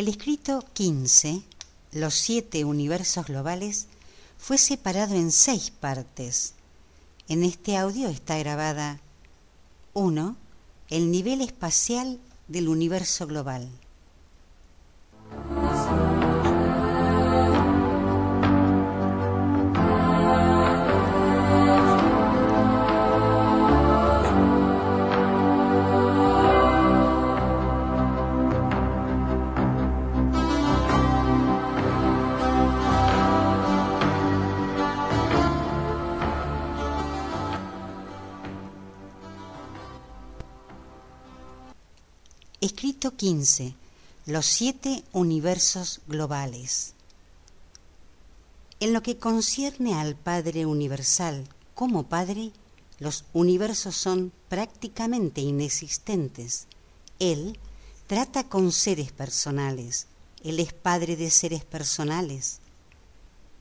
El escrito 15, los siete universos globales, fue separado en seis partes. En este audio está grabada 1. El nivel espacial del universo global. Escrito 15. Los siete universos globales. En lo que concierne al Padre Universal como Padre, los universos son prácticamente inexistentes. Él trata con seres personales. Él es Padre de seres personales.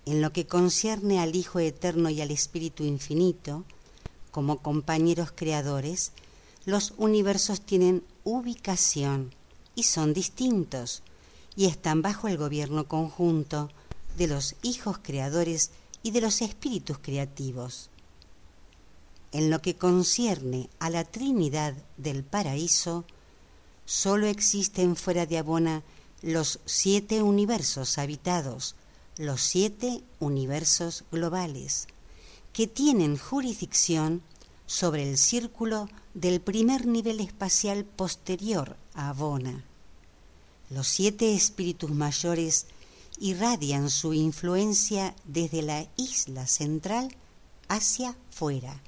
En lo que concierne al Hijo Eterno y al Espíritu Infinito, como compañeros creadores, los universos tienen ubicación y son distintos y están bajo el gobierno conjunto de los hijos creadores y de los espíritus creativos. En lo que concierne a la Trinidad del paraíso, sólo existen fuera de Abona los siete universos habitados, los siete universos globales, que tienen jurisdicción sobre el círculo del primer nivel espacial posterior a Abona. Los siete espíritus mayores irradian su influencia desde la isla central hacia fuera,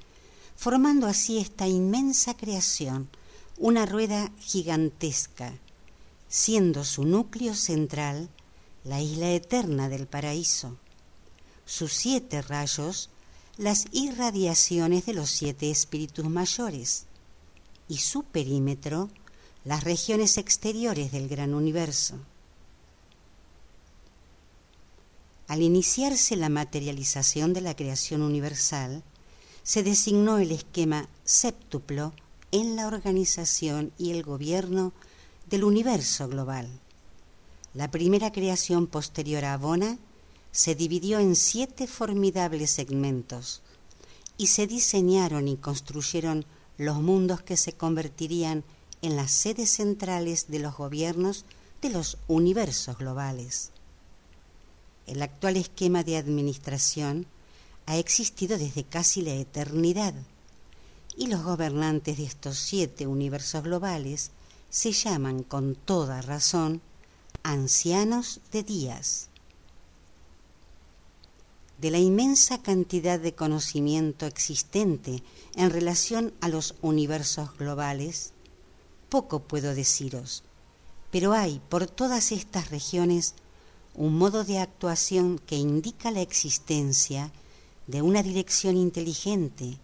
formando así esta inmensa creación, una rueda gigantesca, siendo su núcleo central la isla eterna del paraíso. Sus siete rayos las irradiaciones de los siete espíritus mayores y su perímetro las regiones exteriores del gran universo. Al iniciarse la materialización de la creación universal, se designó el esquema séptuplo en la organización y el gobierno del universo global. La primera creación posterior a Abona se dividió en siete formidables segmentos y se diseñaron y construyeron los mundos que se convertirían en las sedes centrales de los gobiernos de los universos globales. El actual esquema de administración ha existido desde casi la eternidad y los gobernantes de estos siete universos globales se llaman con toda razón ancianos de días de la inmensa cantidad de conocimiento existente en relación a los universos globales, poco puedo deciros, pero hay por todas estas regiones un modo de actuación que indica la existencia de una dirección inteligente,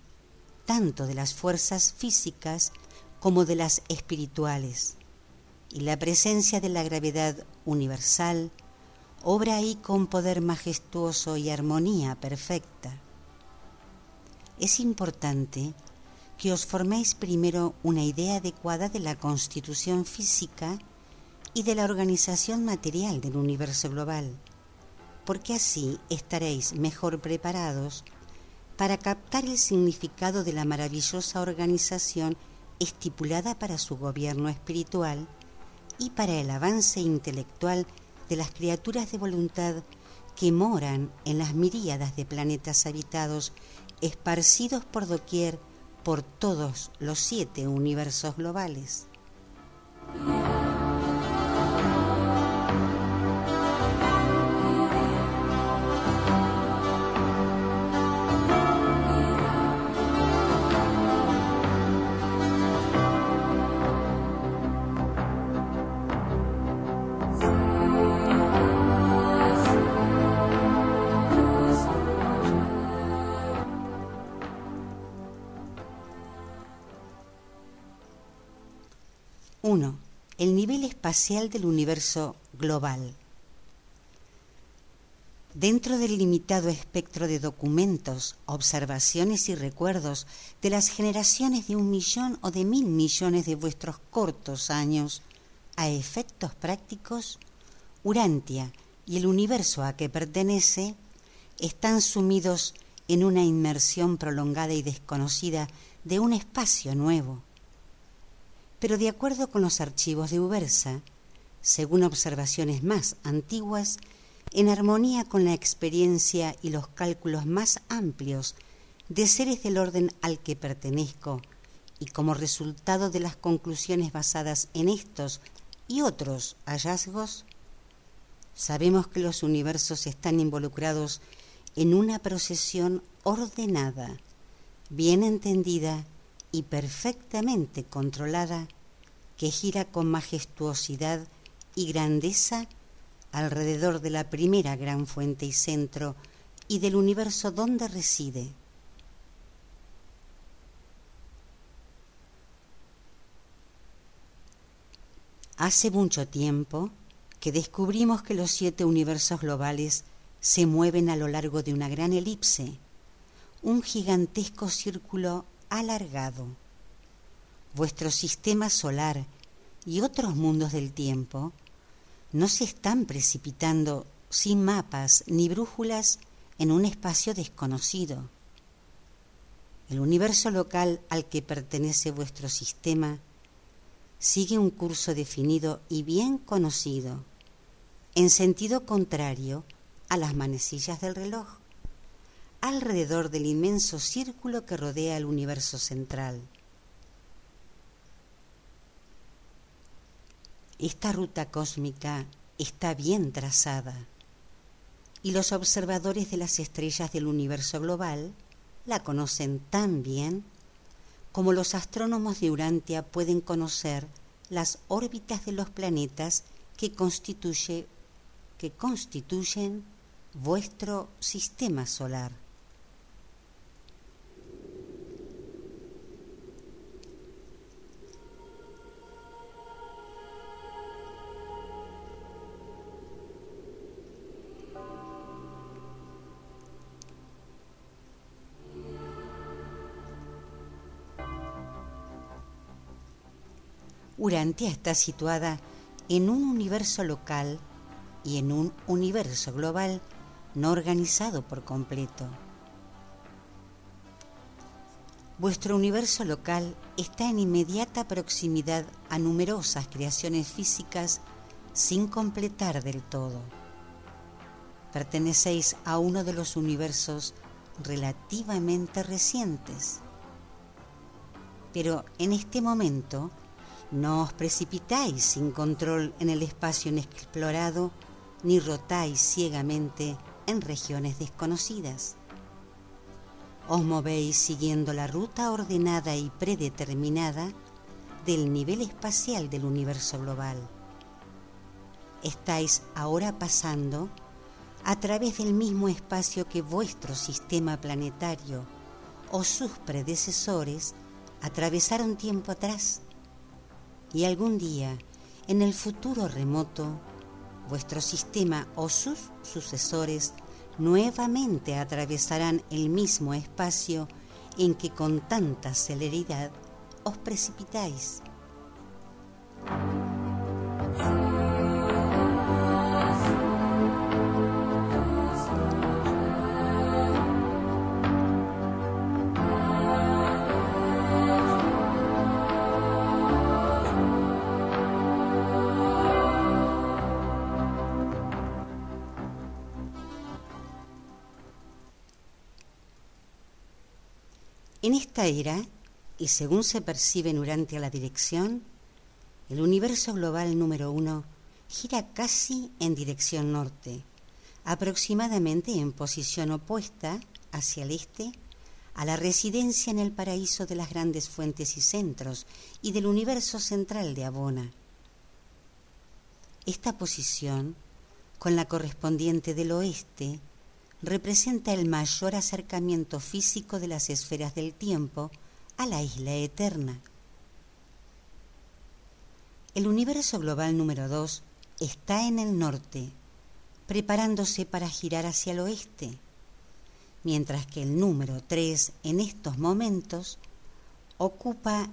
tanto de las fuerzas físicas como de las espirituales, y la presencia de la gravedad universal, obra ahí con poder majestuoso y armonía perfecta. Es importante que os forméis primero una idea adecuada de la constitución física y de la organización material del universo global, porque así estaréis mejor preparados para captar el significado de la maravillosa organización estipulada para su gobierno espiritual y para el avance intelectual de las criaturas de voluntad que moran en las miríadas de planetas habitados esparcidos por doquier por todos los siete universos globales. El nivel espacial del universo global. Dentro del limitado espectro de documentos, observaciones y recuerdos de las generaciones de un millón o de mil millones de vuestros cortos años, a efectos prácticos, Urantia y el universo a que pertenece están sumidos en una inmersión prolongada y desconocida de un espacio nuevo. Pero de acuerdo con los archivos de Ubersa, según observaciones más antiguas, en armonía con la experiencia y los cálculos más amplios de seres del orden al que pertenezco, y como resultado de las conclusiones basadas en estos y otros hallazgos, sabemos que los universos están involucrados en una procesión ordenada, bien entendida y perfectamente controlada que gira con majestuosidad y grandeza alrededor de la primera gran fuente y centro y del universo donde reside. Hace mucho tiempo que descubrimos que los siete universos globales se mueven a lo largo de una gran elipse, un gigantesco círculo alargado. Vuestro sistema solar y otros mundos del tiempo no se están precipitando sin mapas ni brújulas en un espacio desconocido. El universo local al que pertenece vuestro sistema sigue un curso definido y bien conocido, en sentido contrario a las manecillas del reloj, alrededor del inmenso círculo que rodea el universo central. Esta ruta cósmica está bien trazada y los observadores de las estrellas del universo global la conocen tan bien como los astrónomos de Urantia pueden conocer las órbitas de los planetas que, constituye, que constituyen vuestro sistema solar. Urantia está situada en un universo local y en un universo global no organizado por completo. Vuestro universo local está en inmediata proximidad a numerosas creaciones físicas sin completar del todo. Pertenecéis a uno de los universos relativamente recientes. Pero en este momento no os precipitáis sin control en el espacio inexplorado, ni rotáis ciegamente en regiones desconocidas. Os movéis siguiendo la ruta ordenada y predeterminada del nivel espacial del universo global. Estáis ahora pasando a través del mismo espacio que vuestro sistema planetario o sus predecesores atravesaron tiempo atrás y algún día, en el futuro remoto, vuestro sistema o sus sucesores nuevamente atravesarán el mismo espacio en que con tanta celeridad os precipitáis. Esta era, y según se percibe durante la dirección, el universo global número uno gira casi en dirección norte, aproximadamente en posición opuesta hacia el este a la residencia en el paraíso de las grandes fuentes y centros y del universo central de Abona. Esta posición, con la correspondiente del oeste, representa el mayor acercamiento físico de las esferas del tiempo a la isla eterna. El universo global número 2 está en el norte, preparándose para girar hacia el oeste, mientras que el número 3 en estos momentos ocupa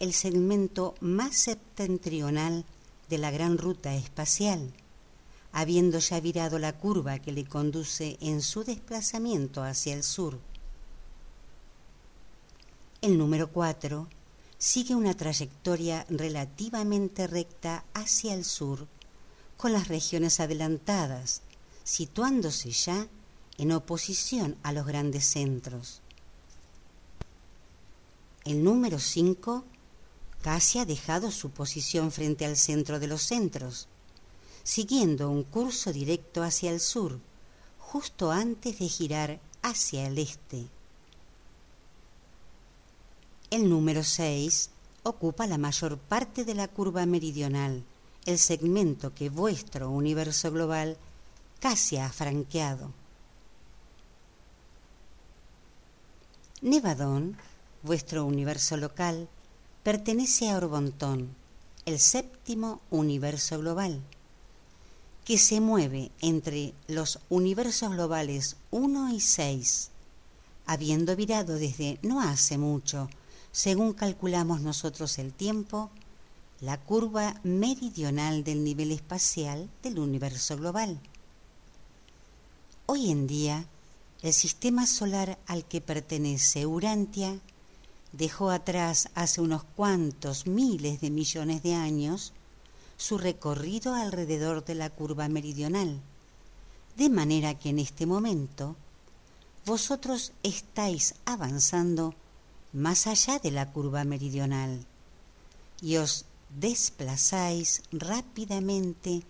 el segmento más septentrional de la gran ruta espacial, habiendo ya virado la curva que le conduce en su desplazamiento hacia el sur. El número 4 sigue una trayectoria relativamente recta hacia el sur, con las regiones adelantadas, situándose ya en oposición a los grandes centros. El número 5 casi ha dejado su posición frente al centro de los centros, siguiendo un curso directo hacia el sur, justo antes de girar hacia el este. El número 6 ocupa la mayor parte de la curva meridional, el segmento que vuestro universo global casi ha franqueado. Nevadón, vuestro universo local, pertenece a Orbontón, el séptimo universo global, que se mueve entre los universos globales 1 y 6, habiendo virado desde no hace mucho según calculamos nosotros el tiempo, la curva meridional del nivel espacial del universo global. Hoy en día, el sistema solar al que pertenece Urantia dejó atrás hace unos cuantos miles de millones de años su recorrido alrededor de la curva meridional, de manera que en este momento vosotros estáis avanzando más allá de la curva meridional y os desplazáis rápidamente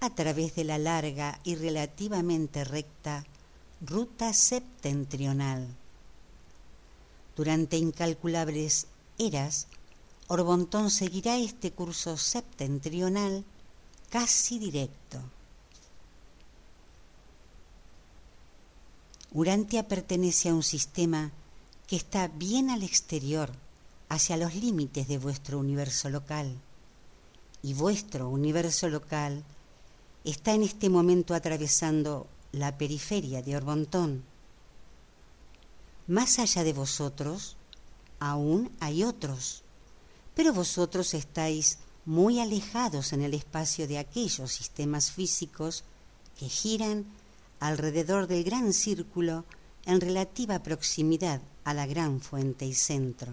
a través de la larga y relativamente recta ruta septentrional. Durante incalculables eras, Orbontón seguirá este curso septentrional casi directo. Urantia pertenece a un sistema que está bien al exterior, hacia los límites de vuestro universo local. Y vuestro universo local está en este momento atravesando la periferia de Orbontón. Más allá de vosotros, aún hay otros, pero vosotros estáis muy alejados en el espacio de aquellos sistemas físicos que giran alrededor del gran círculo en relativa proximidad a la gran fuente y centro.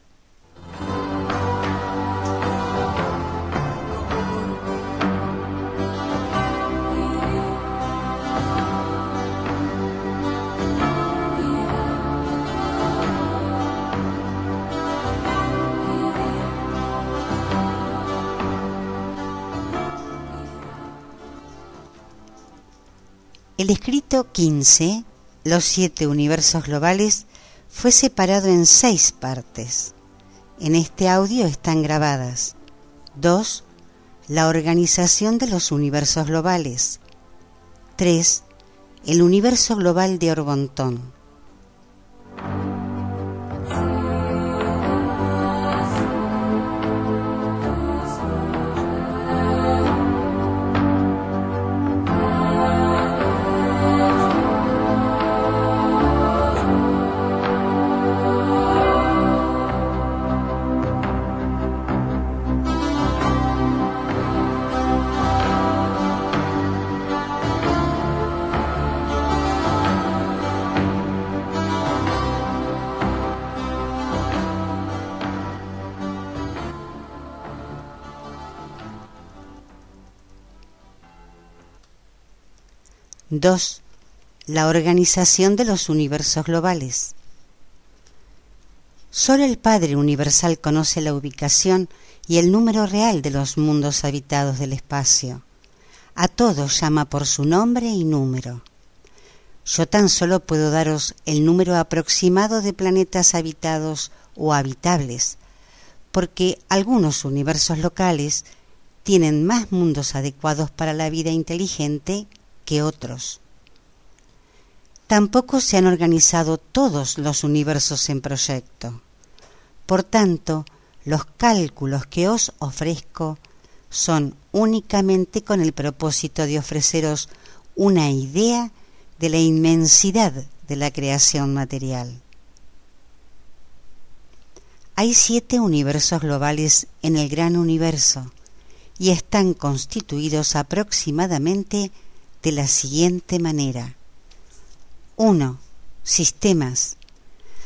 El escrito 15, los siete universos globales, fue separado en seis partes. En este audio están grabadas 2. La organización de los universos globales. 3. el universo global de Orbontón. Dos, la organización de los universos globales. Solo el Padre Universal conoce la ubicación y el número real de los mundos habitados del espacio. A todos llama por su nombre y número. Yo tan solo puedo daros el número aproximado de planetas habitados o habitables, porque algunos universos locales tienen más mundos adecuados para la vida inteligente otros. Tampoco se han organizado todos los universos en proyecto. Por tanto, los cálculos que os ofrezco son únicamente con el propósito de ofreceros una idea de la inmensidad de la creación material. Hay siete universos globales en el gran universo y están constituidos aproximadamente de la siguiente manera. 1. Sistemas.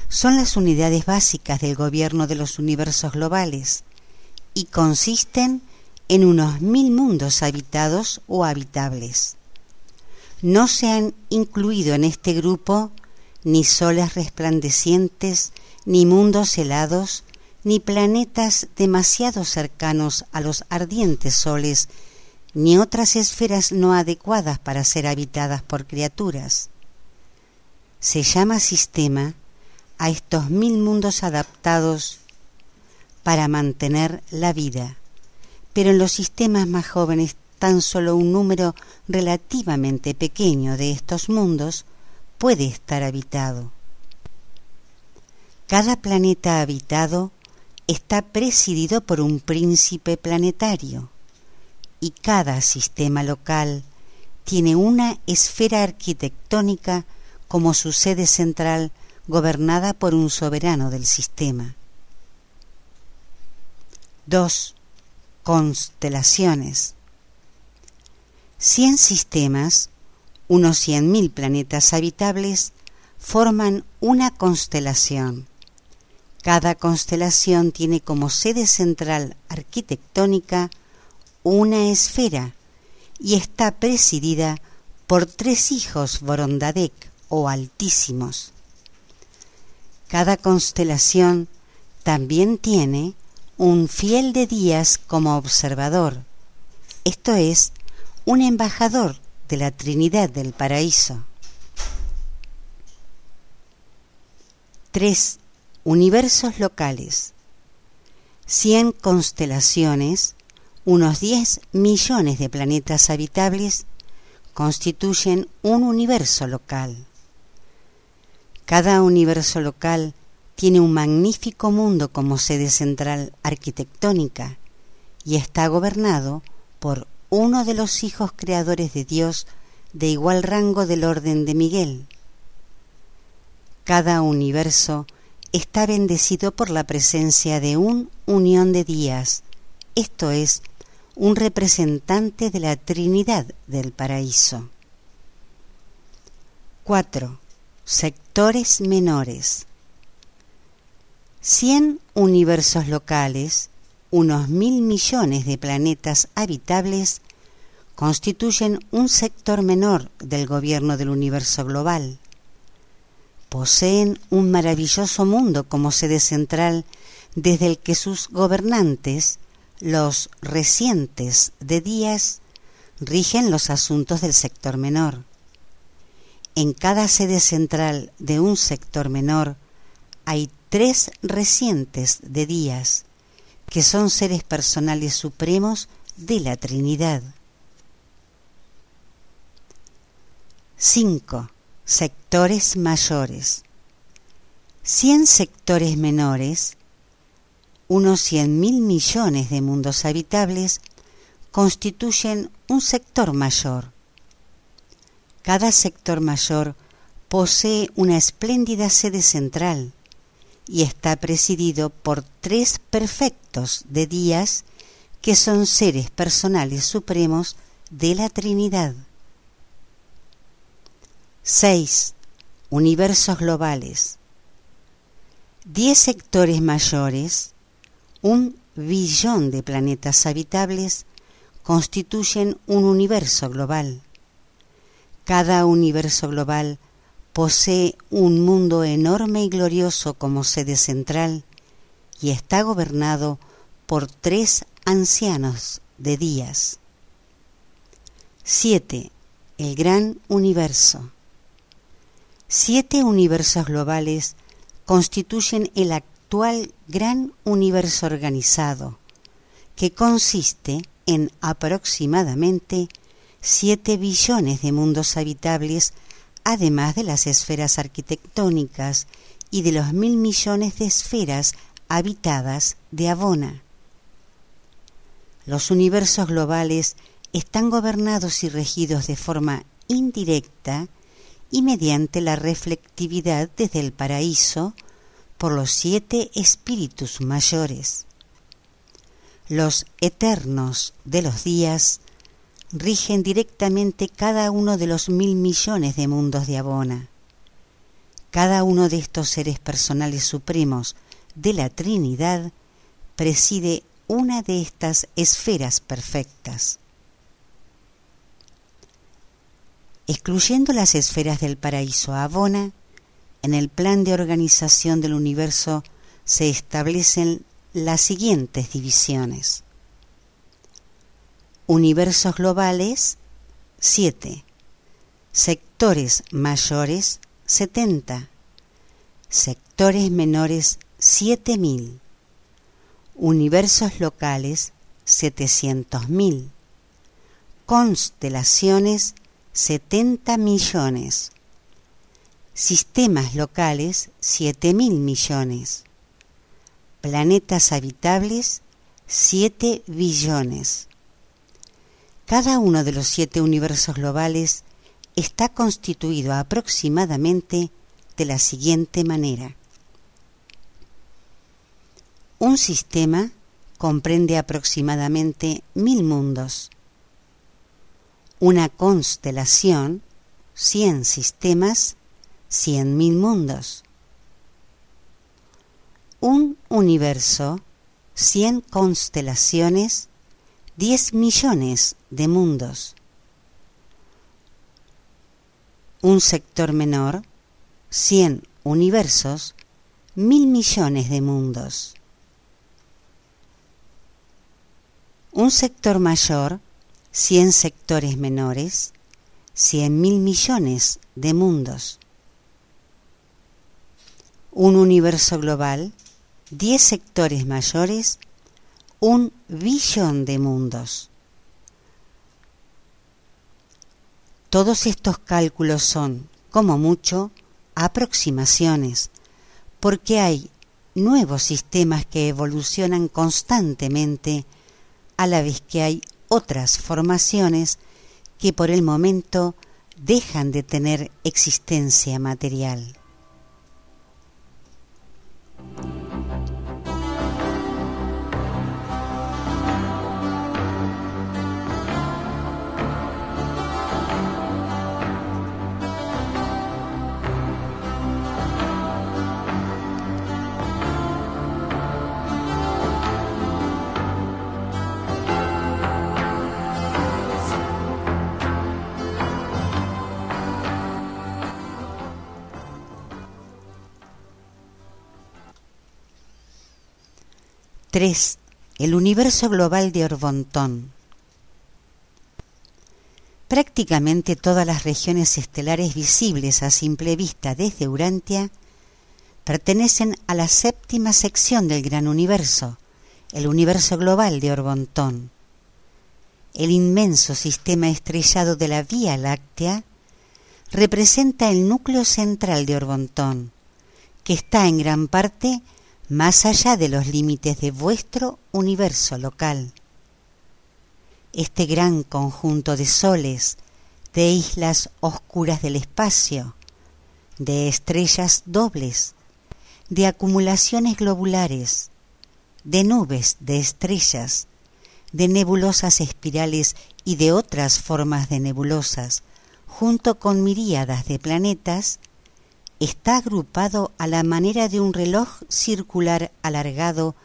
Son las unidades básicas del gobierno de los universos globales y consisten en unos mil mundos habitados o habitables. No se han incluido en este grupo ni soles resplandecientes, ni mundos helados, ni planetas demasiado cercanos a los ardientes soles ni otras esferas no adecuadas para ser habitadas por criaturas. Se llama sistema a estos mil mundos adaptados para mantener la vida, pero en los sistemas más jóvenes tan solo un número relativamente pequeño de estos mundos puede estar habitado. Cada planeta habitado está presidido por un príncipe planetario y cada sistema local tiene una esfera arquitectónica como su sede central gobernada por un soberano del sistema. 2. Constelaciones. Cien sistemas, unos cien mil planetas habitables, forman una constelación. Cada constelación tiene como sede central arquitectónica una esfera y está presidida por tres hijos Borondadek o altísimos. Cada constelación también tiene un fiel de días como observador, esto es, un embajador de la Trinidad del Paraíso. 3. Universos locales. Cien constelaciones unos 10 millones de planetas habitables constituyen un universo local. Cada universo local tiene un magnífico mundo como sede central arquitectónica y está gobernado por uno de los hijos creadores de Dios de igual rango del orden de Miguel. Cada universo está bendecido por la presencia de un unión de días, esto es, un representante de la Trinidad del Paraíso. 4. Sectores menores. Cien universos locales, unos mil millones de planetas habitables, constituyen un sector menor del gobierno del universo global. Poseen un maravilloso mundo como sede central desde el que sus gobernantes los recientes de días rigen los asuntos del sector menor. En cada sede central de un sector menor hay tres recientes de días, que son seres personales supremos de la Trinidad. 5. Sectores mayores. 100 sectores menores, unos 100 mil millones de mundos habitables, constituyen un sector mayor. Cada sector mayor posee una espléndida sede central y está presidido por tres perfectos de días que son seres personales supremos de la Trinidad. 6. Universos globales. 10 sectores mayores, un billón de planetas habitables, constituyen un universo global. Cada universo global posee un mundo enorme y glorioso como sede central y está gobernado por tres ancianos de días. 7. El gran universo. Siete universos globales constituyen el actual gran universo organizado, que consiste en aproximadamente 7 billones de mundos habitables, además de las esferas arquitectónicas y de los mil millones de esferas habitadas de Abona. Los universos globales están gobernados y regidos de forma indirecta y mediante la reflectividad desde el paraíso por los siete espíritus mayores. Los eternos de los días rigen directamente cada uno de los mil millones de mundos de Abona. Cada uno de estos seres personales supremos de la Trinidad preside una de estas esferas perfectas. Excluyendo las esferas del paraíso Abona, en el plan de organización del universo se establecen las siguientes divisiones. Universos globales 7. Sectores mayores 70. Sectores menores 7000. Universos locales 700.000. Constelaciones 70 millones. Sistemas locales 7 mil millones. Planetas habitables 7 billones. Cada uno de los siete universos globales está constituido aproximadamente de la siguiente manera. Un sistema comprende aproximadamente mil mundos una constelación, cien sistemas, cien mil mundos. Un universo, cien constelaciones, diez millones de mundos. Un sector menor, cien universos, mil millones de mundos. Un sector mayor, 100 sectores menores, 100 mil millones de mundos. Un universo global, 10 sectores mayores, un billón de mundos. Todos estos cálculos son, como mucho, aproximaciones, porque hay nuevos sistemas que evolucionan constantemente a la vez que hay otras formaciones que por el momento dejan de tener existencia material. 3. El universo global de Orbontón. Prácticamente todas las regiones estelares visibles a simple vista desde Urantia pertenecen a la séptima sección del gran universo, el universo global de Orbontón. El inmenso sistema estrellado de la Vía Láctea representa el núcleo central de Orbontón, que está en gran parte más allá de los límites de vuestro universo local. Este gran conjunto de soles, de islas oscuras del espacio, de estrellas dobles, de acumulaciones globulares, de nubes de estrellas, de nebulosas espirales y de otras formas de nebulosas, junto con miríadas de planetas, está agrupado a la manera de un reloj circular alargado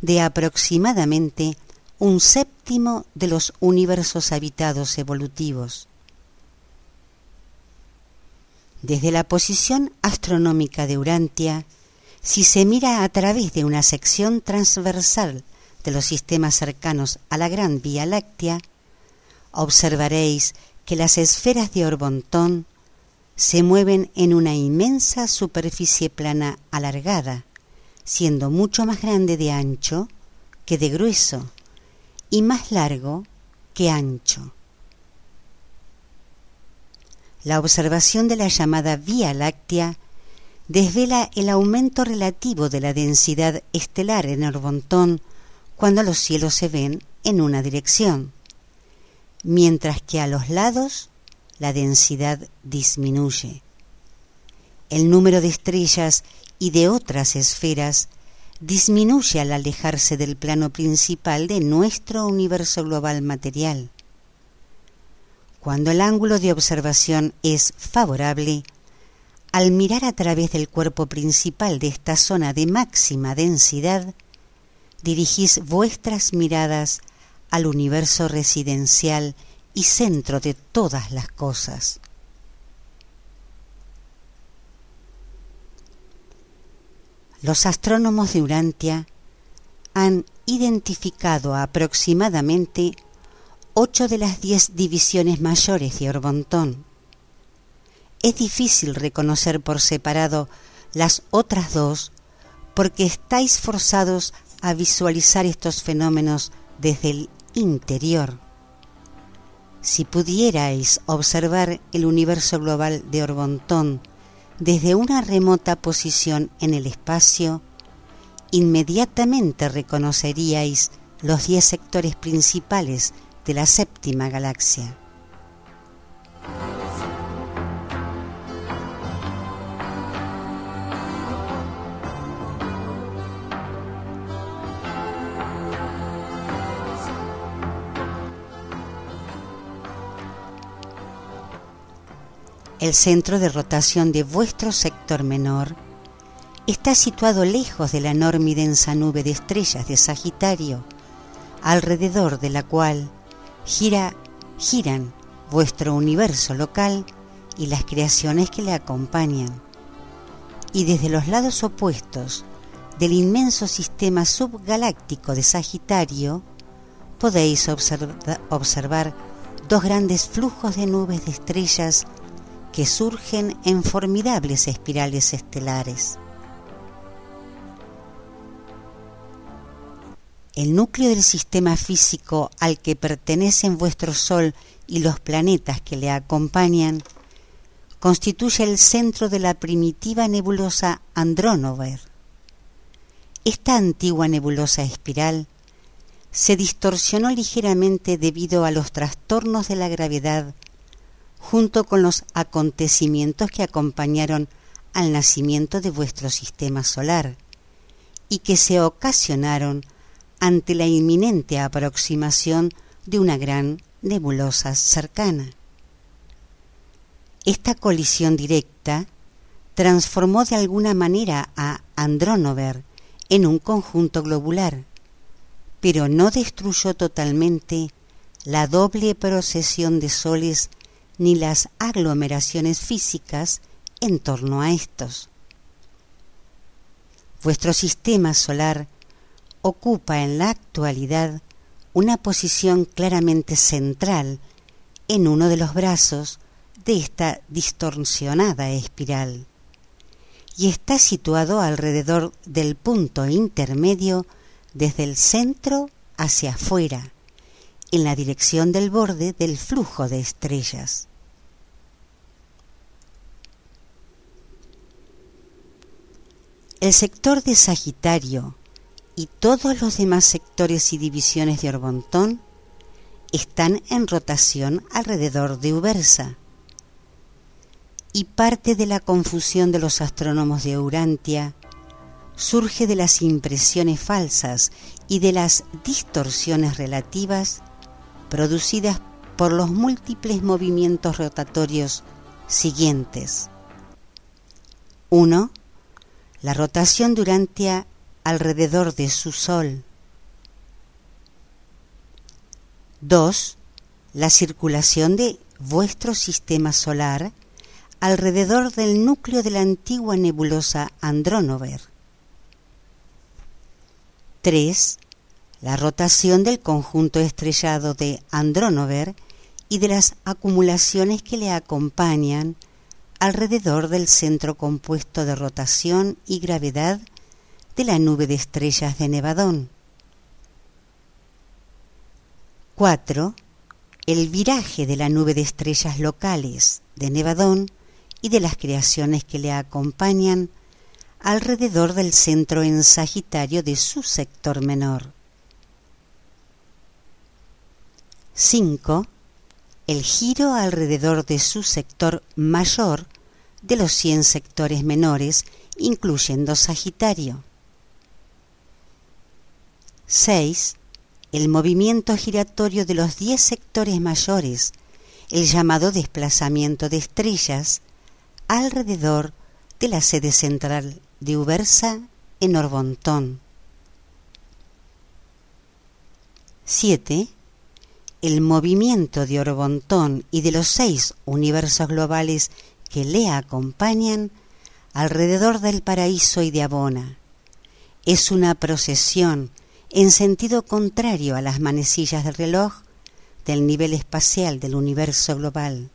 de aproximadamente un séptimo de los universos habitados evolutivos. Desde la posición astronómica de Urantia, si se mira a través de una sección transversal de los sistemas cercanos a la Gran Vía Láctea, observaréis que las esferas de Orbontón se mueven en una inmensa superficie plana alargada, siendo mucho más grande de ancho que de grueso y más largo que ancho. La observación de la llamada Vía Láctea desvela el aumento relativo de la densidad estelar en Orbontón cuando los cielos se ven en una dirección mientras que a los lados la densidad disminuye. El número de estrellas y de otras esferas disminuye al alejarse del plano principal de nuestro universo global material. Cuando el ángulo de observación es favorable, al mirar a través del cuerpo principal de esta zona de máxima densidad, dirigís vuestras miradas al universo residencial y centro de todas las cosas. Los astrónomos de Urantia han identificado aproximadamente ocho de las diez divisiones mayores de Orbontón. Es difícil reconocer por separado las otras dos porque estáis forzados a visualizar estos fenómenos desde el interior. Si pudierais observar el universo global de Orbontón desde una remota posición en el espacio, inmediatamente reconoceríais los diez sectores principales de la séptima galaxia. El centro de rotación de vuestro sector menor está situado lejos de la enorme y densa nube de estrellas de Sagitario, alrededor de la cual gira, giran vuestro universo local y las creaciones que le acompañan. Y desde los lados opuestos del inmenso sistema subgaláctico de Sagitario, podéis observar dos grandes flujos de nubes de estrellas que surgen en formidables espirales estelares. El núcleo del sistema físico al que pertenecen vuestro Sol y los planetas que le acompañan constituye el centro de la primitiva nebulosa Andrónover. Esta antigua nebulosa espiral se distorsionó ligeramente debido a los trastornos de la gravedad junto con los acontecimientos que acompañaron al nacimiento de vuestro sistema solar y que se ocasionaron ante la inminente aproximación de una gran nebulosa cercana. Esta colisión directa transformó de alguna manera a Andrónover en un conjunto globular, pero no destruyó totalmente la doble procesión de soles ni las aglomeraciones físicas en torno a estos. Vuestro sistema solar ocupa en la actualidad una posición claramente central en uno de los brazos de esta distorsionada espiral y está situado alrededor del punto intermedio desde el centro hacia afuera en la dirección del borde del flujo de estrellas. El sector de Sagitario y todos los demás sectores y divisiones de Orbontón están en rotación alrededor de Ubersa. Y parte de la confusión de los astrónomos de Urantia surge de las impresiones falsas y de las distorsiones relativas producidas por los múltiples movimientos rotatorios siguientes. 1. La rotación durante alrededor de su Sol. 2. La circulación de vuestro sistema solar alrededor del núcleo de la antigua nebulosa Andrónover. 3. La rotación del conjunto estrellado de Andrónover y de las acumulaciones que le acompañan alrededor del centro compuesto de rotación y gravedad de la nube de estrellas de Nevadón. 4. El viraje de la nube de estrellas locales de Nevadón y de las creaciones que le acompañan alrededor del centro en Sagitario de su sector menor. 5 el giro alrededor de su sector mayor de los 100 sectores menores, incluyendo Sagitario. 6. El movimiento giratorio de los 10 sectores mayores, el llamado desplazamiento de estrellas, alrededor de la sede central de Ubersa en Orbontón. 7 el movimiento de Orbontón y de los seis universos globales que le acompañan alrededor del paraíso y de Abona. Es una procesión en sentido contrario a las manecillas del reloj del nivel espacial del universo global.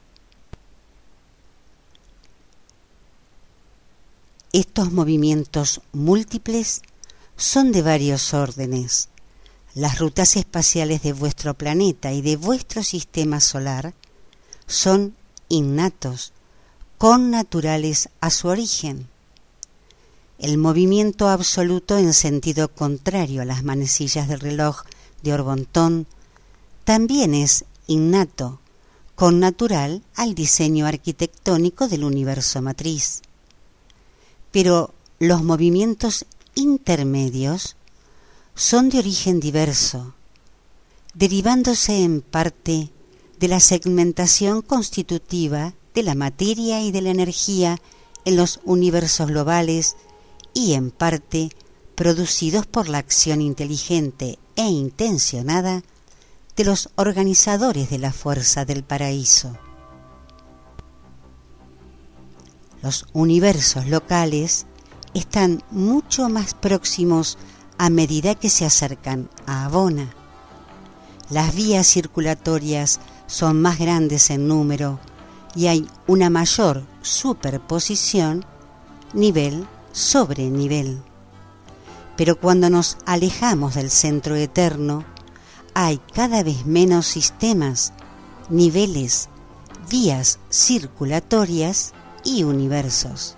Estos movimientos múltiples son de varios órdenes las rutas espaciales de vuestro planeta y de vuestro sistema solar son innatos, connaturales a su origen. El movimiento absoluto en sentido contrario a las manecillas del reloj de Orbontón también es innato, connatural al diseño arquitectónico del universo matriz. Pero los movimientos intermedios son de origen diverso, derivándose en parte de la segmentación constitutiva de la materia y de la energía en los universos globales y en parte producidos por la acción inteligente e intencionada de los organizadores de la fuerza del paraíso. Los universos locales están mucho más próximos a medida que se acercan a Abona. Las vías circulatorias son más grandes en número y hay una mayor superposición nivel sobre nivel. Pero cuando nos alejamos del centro eterno, hay cada vez menos sistemas, niveles, vías circulatorias y universos.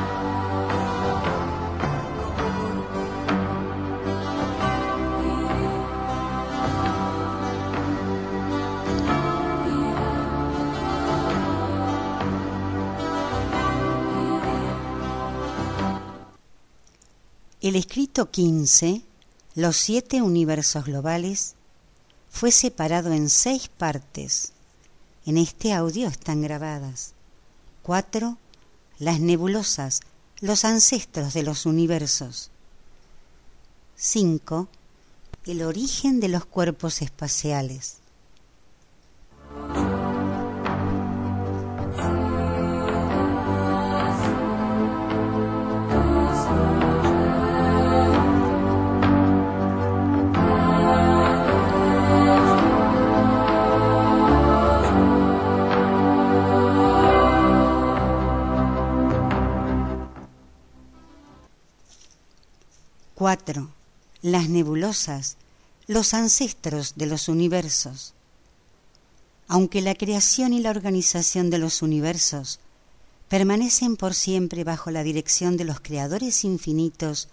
El escrito 15, los siete universos globales, fue separado en seis partes. En este audio están grabadas. Cuatro, las nebulosas, los ancestros de los universos. Cinco, el origen de los cuerpos espaciales. 4. Las nebulosas, los ancestros de los universos. Aunque la creación y la organización de los universos permanecen por siempre bajo la dirección de los creadores infinitos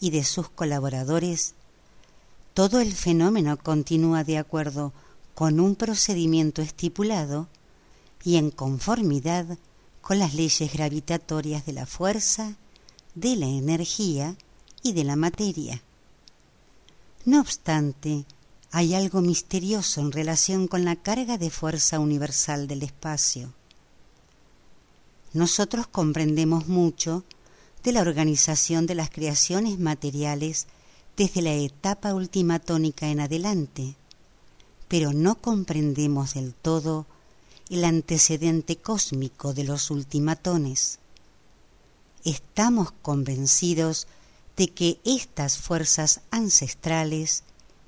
y de sus colaboradores, todo el fenómeno continúa de acuerdo con un procedimiento estipulado y en conformidad con las leyes gravitatorias de la fuerza, de la energía y de la materia. No obstante, hay algo misterioso en relación con la carga de fuerza universal del espacio. Nosotros comprendemos mucho de la organización de las creaciones materiales desde la etapa ultimatónica en adelante, pero no comprendemos del todo el antecedente cósmico de los ultimatones. Estamos convencidos de que estas fuerzas ancestrales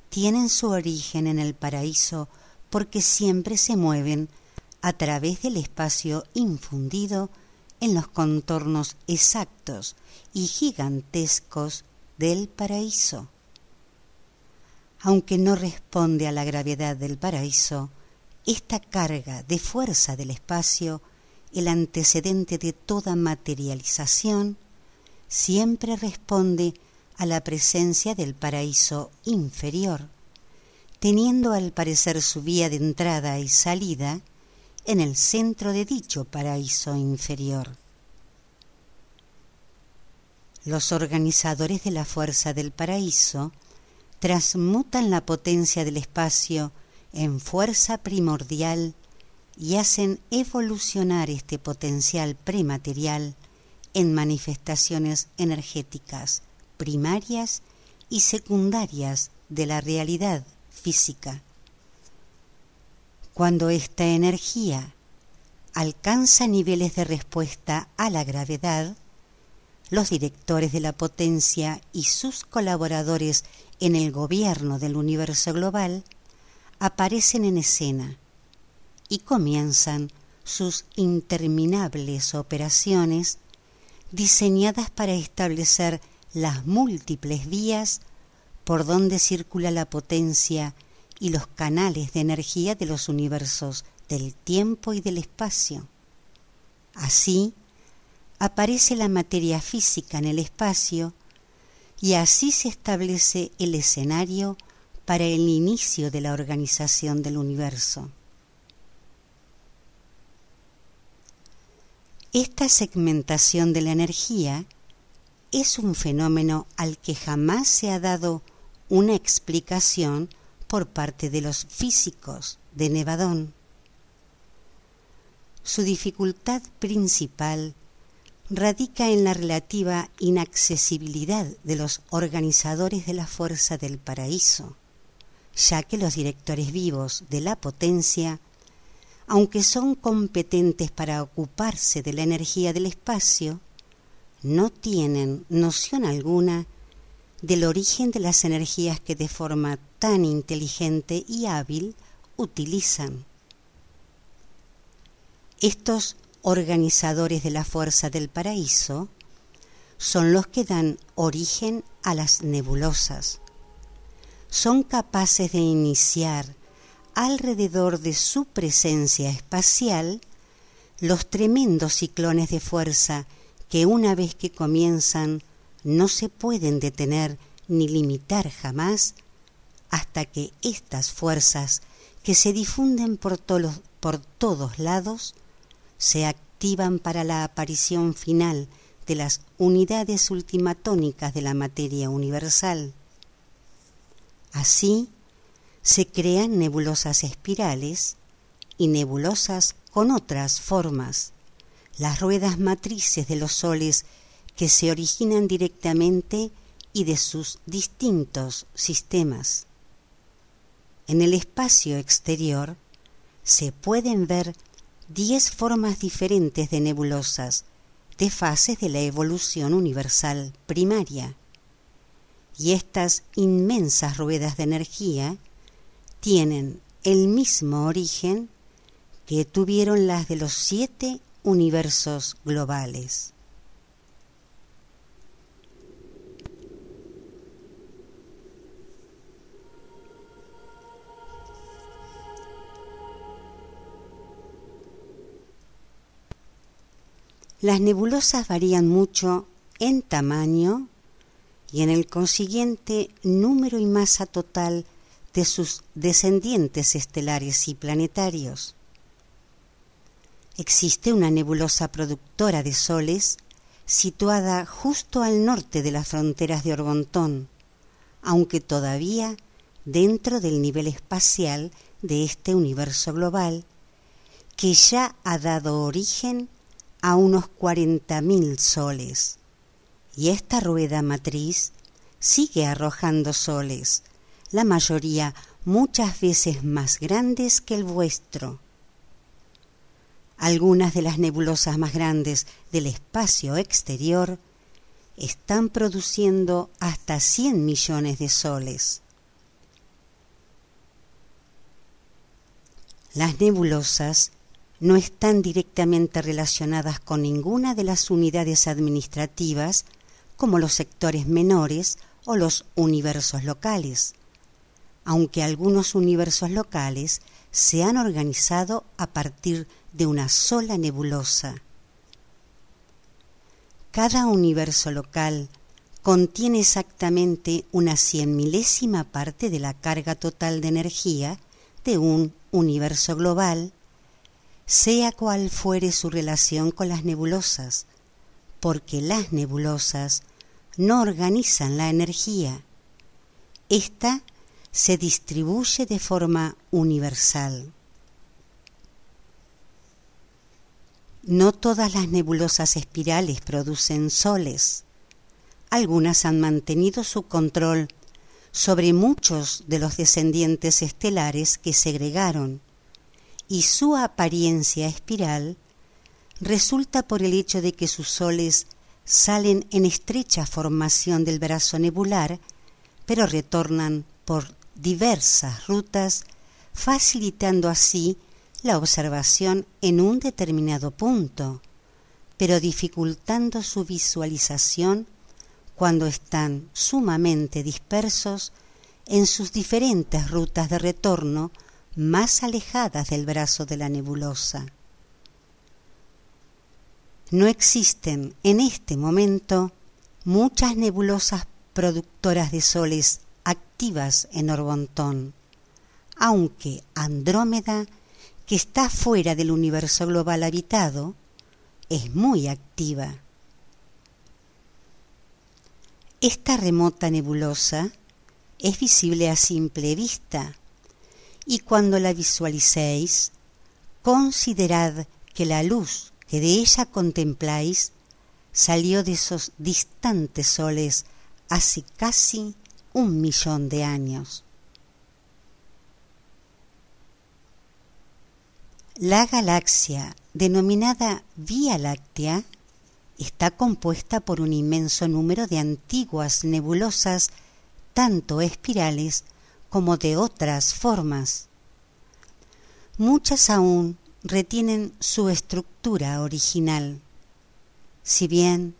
tienen su origen en el paraíso porque siempre se mueven a través del espacio infundido en los contornos exactos y gigantescos del paraíso. Aunque no responde a la gravedad del paraíso, esta carga de fuerza del espacio, el antecedente de toda materialización, siempre responde a la presencia del paraíso inferior, teniendo al parecer su vía de entrada y salida en el centro de dicho paraíso inferior. Los organizadores de la fuerza del paraíso transmutan la potencia del espacio en fuerza primordial y hacen evolucionar este potencial prematerial en manifestaciones energéticas primarias y secundarias de la realidad física. Cuando esta energía alcanza niveles de respuesta a la gravedad, los directores de la potencia y sus colaboradores en el gobierno del universo global aparecen en escena y comienzan sus interminables operaciones diseñadas para establecer las múltiples vías por donde circula la potencia y los canales de energía de los universos del tiempo y del espacio. Así, aparece la materia física en el espacio y así se establece el escenario para el inicio de la organización del universo. Esta segmentación de la energía es un fenómeno al que jamás se ha dado una explicación por parte de los físicos de Nevadón. Su dificultad principal radica en la relativa inaccesibilidad de los organizadores de la fuerza del paraíso, ya que los directores vivos de la potencia aunque son competentes para ocuparse de la energía del espacio, no tienen noción alguna del origen de las energías que de forma tan inteligente y hábil utilizan. Estos organizadores de la fuerza del paraíso son los que dan origen a las nebulosas. son capaces de iniciar alrededor de su presencia espacial los tremendos ciclones de fuerza que una vez que comienzan no se pueden detener ni limitar jamás hasta que estas fuerzas que se difunden por, por todos lados se activan para la aparición final de las unidades ultimatónicas de la materia universal. Así se crean nebulosas espirales y nebulosas con otras formas, las ruedas matrices de los soles que se originan directamente y de sus distintos sistemas. En el espacio exterior se pueden ver diez formas diferentes de nebulosas de fases de la evolución universal primaria. Y estas inmensas ruedas de energía tienen el mismo origen que tuvieron las de los siete universos globales. Las nebulosas varían mucho en tamaño y en el consiguiente número y masa total de sus descendientes estelares y planetarios. Existe una nebulosa productora de soles situada justo al norte de las fronteras de Orgontón, aunque todavía dentro del nivel espacial de este universo global, que ya ha dado origen a unos cuarenta mil soles. Y esta rueda matriz sigue arrojando soles, la mayoría muchas veces más grandes que el vuestro. Algunas de las nebulosas más grandes del espacio exterior están produciendo hasta cien millones de soles. Las nebulosas no están directamente relacionadas con ninguna de las unidades administrativas como los sectores menores o los universos locales, aunque algunos universos locales se han organizado a partir de una sola nebulosa. Cada universo local contiene exactamente una cien milésima parte de la carga total de energía de un universo global sea cual fuere su relación con las nebulosas, porque las nebulosas no organizan la energía. Esta se distribuye de forma universal. No todas las nebulosas espirales producen soles. Algunas han mantenido su control sobre muchos de los descendientes estelares que segregaron y su apariencia espiral resulta por el hecho de que sus soles salen en estrecha formación del brazo nebular, pero retornan por diversas rutas, facilitando así la observación en un determinado punto, pero dificultando su visualización cuando están sumamente dispersos en sus diferentes rutas de retorno más alejadas del brazo de la nebulosa. No existen en este momento muchas nebulosas productoras de soles activas en Orbontón, aunque Andrómeda, que está fuera del universo global habitado, es muy activa. Esta remota nebulosa es visible a simple vista, y cuando la visualicéis, considerad que la luz que de ella contempláis salió de esos distantes soles hace casi un millón de años. La galaxia, denominada Vía Láctea, está compuesta por un inmenso número de antiguas nebulosas, tanto espirales como de otras formas. Muchas aún retienen su estructura original, si bien,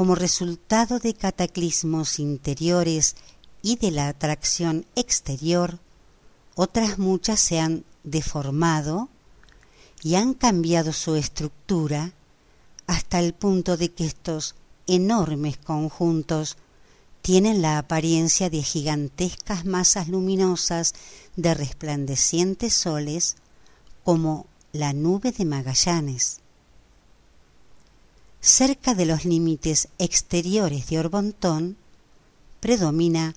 como resultado de cataclismos interiores y de la atracción exterior, otras muchas se han deformado y han cambiado su estructura hasta el punto de que estos enormes conjuntos tienen la apariencia de gigantescas masas luminosas de resplandecientes soles como la nube de Magallanes. Cerca de los límites exteriores de Orbontón predomina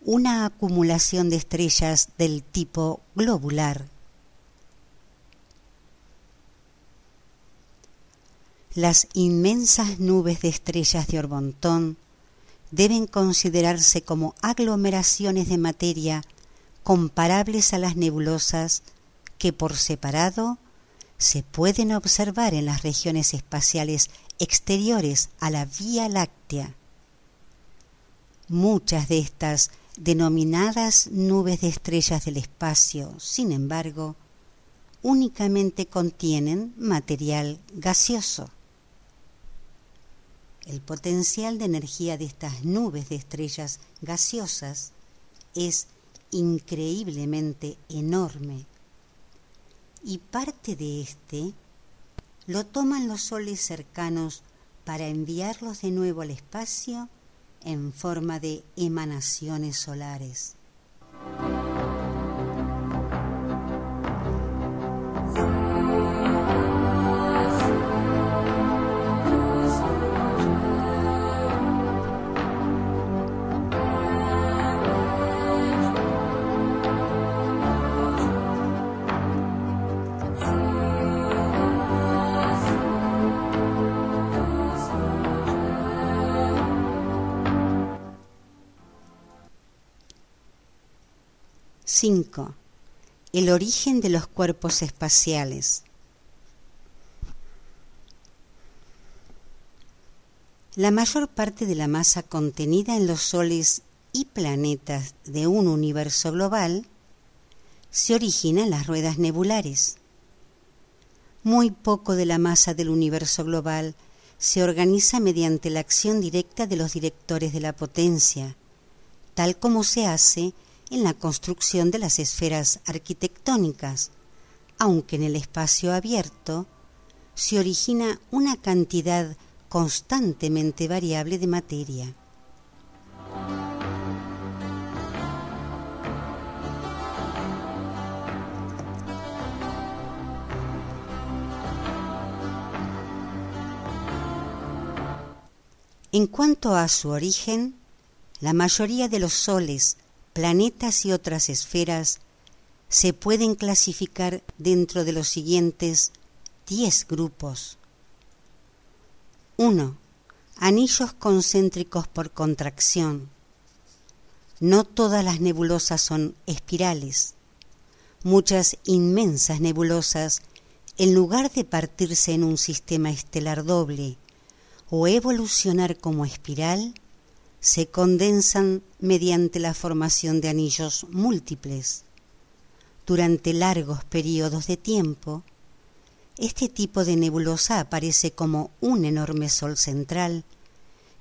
una acumulación de estrellas del tipo globular. Las inmensas nubes de estrellas de Orbontón deben considerarse como aglomeraciones de materia comparables a las nebulosas que por separado se pueden observar en las regiones espaciales exteriores a la Vía Láctea. Muchas de estas denominadas nubes de estrellas del espacio, sin embargo, únicamente contienen material gaseoso. El potencial de energía de estas nubes de estrellas gaseosas es increíblemente enorme y parte de este lo toman los soles cercanos para enviarlos de nuevo al espacio en forma de emanaciones solares. 5. El origen de los cuerpos espaciales. La mayor parte de la masa contenida en los soles y planetas de un universo global se origina en las ruedas nebulares. Muy poco de la masa del universo global se organiza mediante la acción directa de los directores de la potencia, tal como se hace en la construcción de las esferas arquitectónicas, aunque en el espacio abierto se origina una cantidad constantemente variable de materia. En cuanto a su origen, la mayoría de los soles planetas y otras esferas se pueden clasificar dentro de los siguientes diez grupos. 1. Anillos concéntricos por contracción. No todas las nebulosas son espirales. Muchas inmensas nebulosas, en lugar de partirse en un sistema estelar doble o evolucionar como espiral, se condensan mediante la formación de anillos múltiples. Durante largos periodos de tiempo, este tipo de nebulosa aparece como un enorme sol central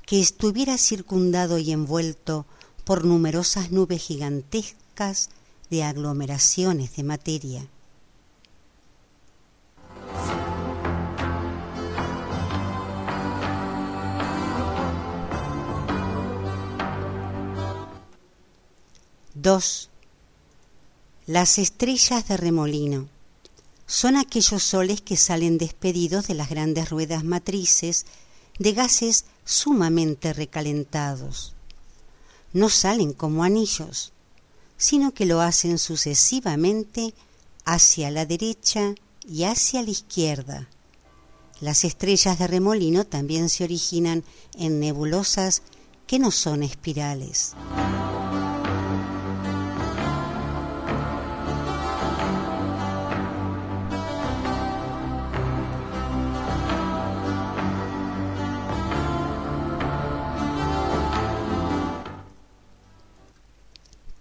que estuviera circundado y envuelto por numerosas nubes gigantescas de aglomeraciones de materia. 2. Las estrellas de remolino son aquellos soles que salen despedidos de las grandes ruedas matrices de gases sumamente recalentados. No salen como anillos, sino que lo hacen sucesivamente hacia la derecha y hacia la izquierda. Las estrellas de remolino también se originan en nebulosas que no son espirales.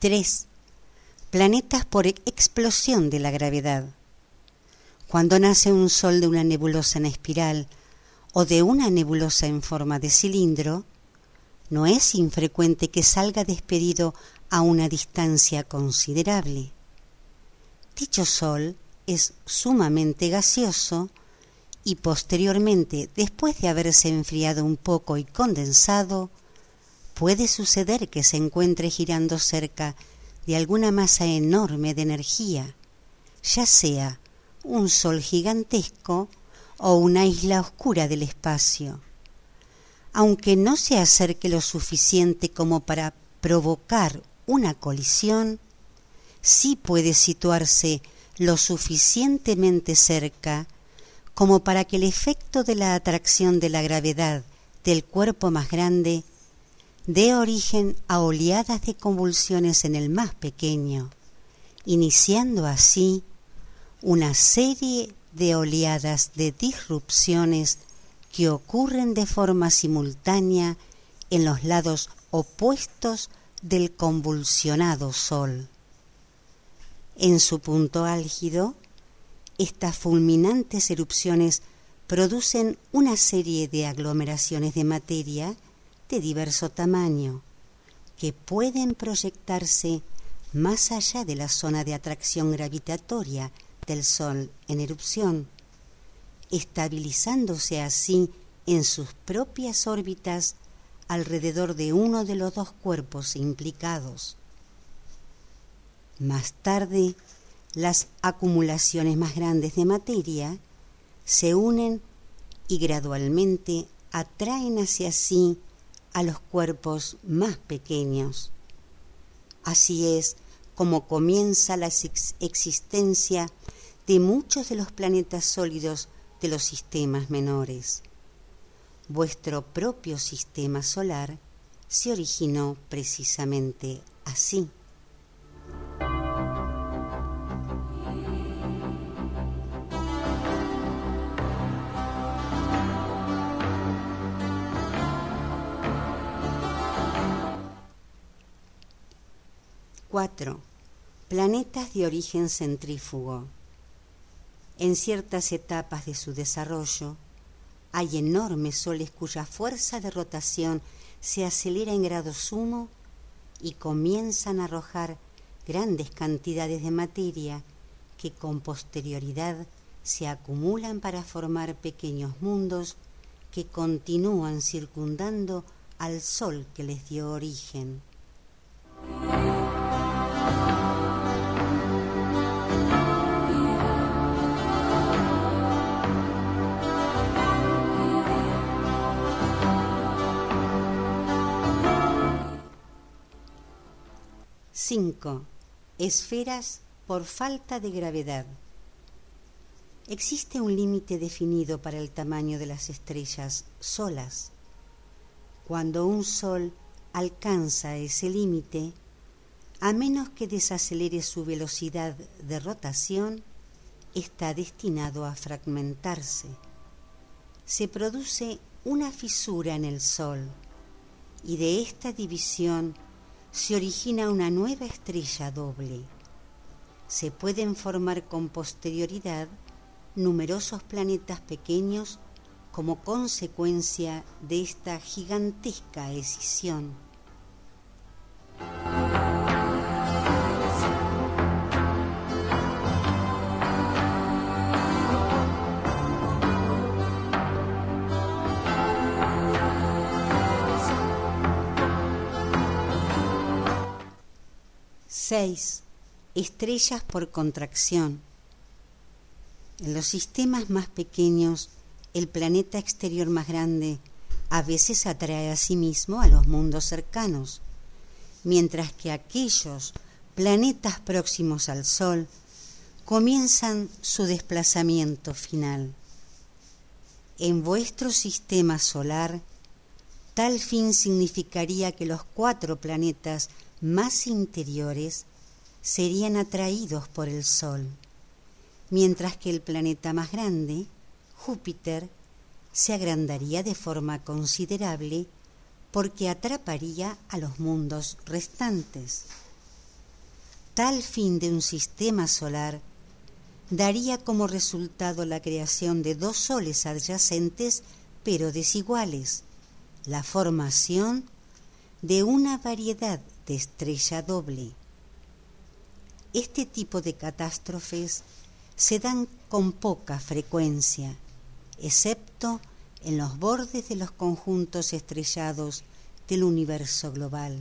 3. Planetas por explosión de la gravedad. Cuando nace un sol de una nebulosa en espiral o de una nebulosa en forma de cilindro, no es infrecuente que salga despedido a una distancia considerable. Dicho Sol es sumamente gaseoso y posteriormente, después de haberse enfriado un poco y condensado, puede suceder que se encuentre girando cerca de alguna masa enorme de energía, ya sea un sol gigantesco o una isla oscura del espacio. Aunque no se acerque lo suficiente como para provocar una colisión, sí puede situarse lo suficientemente cerca como para que el efecto de la atracción de la gravedad del cuerpo más grande dé origen a oleadas de convulsiones en el más pequeño, iniciando así una serie de oleadas de disrupciones que ocurren de forma simultánea en los lados opuestos del convulsionado Sol. En su punto álgido, estas fulminantes erupciones producen una serie de aglomeraciones de materia de diverso tamaño que pueden proyectarse más allá de la zona de atracción gravitatoria del Sol en erupción, estabilizándose así en sus propias órbitas alrededor de uno de los dos cuerpos implicados. Más tarde, las acumulaciones más grandes de materia se unen y gradualmente atraen hacia sí a los cuerpos más pequeños. Así es como comienza la existencia de muchos de los planetas sólidos de los sistemas menores. Vuestro propio sistema solar se originó precisamente así. 4. Planetas de origen centrífugo. En ciertas etapas de su desarrollo, hay enormes soles cuya fuerza de rotación se acelera en grado sumo y comienzan a arrojar grandes cantidades de materia que con posterioridad se acumulan para formar pequeños mundos que continúan circundando al Sol que les dio origen. 5. Esferas por falta de gravedad. Existe un límite definido para el tamaño de las estrellas solas. Cuando un sol alcanza ese límite, a menos que desacelere su velocidad de rotación, está destinado a fragmentarse. Se produce una fisura en el Sol y de esta división se origina una nueva estrella doble. Se pueden formar con posterioridad numerosos planetas pequeños como consecuencia de esta gigantesca escisión. Estrellas por contracción. En los sistemas más pequeños, el planeta exterior más grande a veces atrae a sí mismo a los mundos cercanos, mientras que aquellos planetas próximos al Sol comienzan su desplazamiento final. En vuestro sistema solar, tal fin significaría que los cuatro planetas más interiores serían atraídos por el Sol, mientras que el planeta más grande, Júpiter, se agrandaría de forma considerable porque atraparía a los mundos restantes. Tal fin de un sistema solar daría como resultado la creación de dos soles adyacentes pero desiguales, la formación de una variedad de estrella doble. Este tipo de catástrofes se dan con poca frecuencia, excepto en los bordes de los conjuntos estrellados del universo global.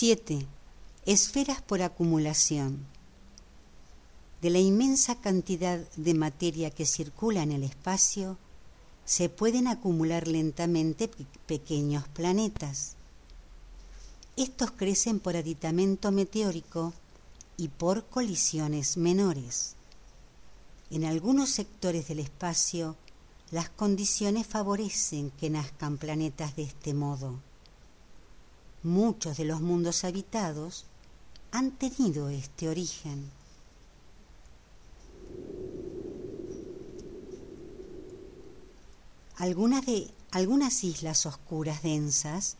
Siete. Esferas por acumulación. De la inmensa cantidad de materia que circula en el espacio, se pueden acumular lentamente pequeños planetas. Estos crecen por aditamento meteórico y por colisiones menores. En algunos sectores del espacio, las condiciones favorecen que nazcan planetas de este modo. Muchos de los mundos habitados han tenido este origen. Algunas, de, algunas islas oscuras densas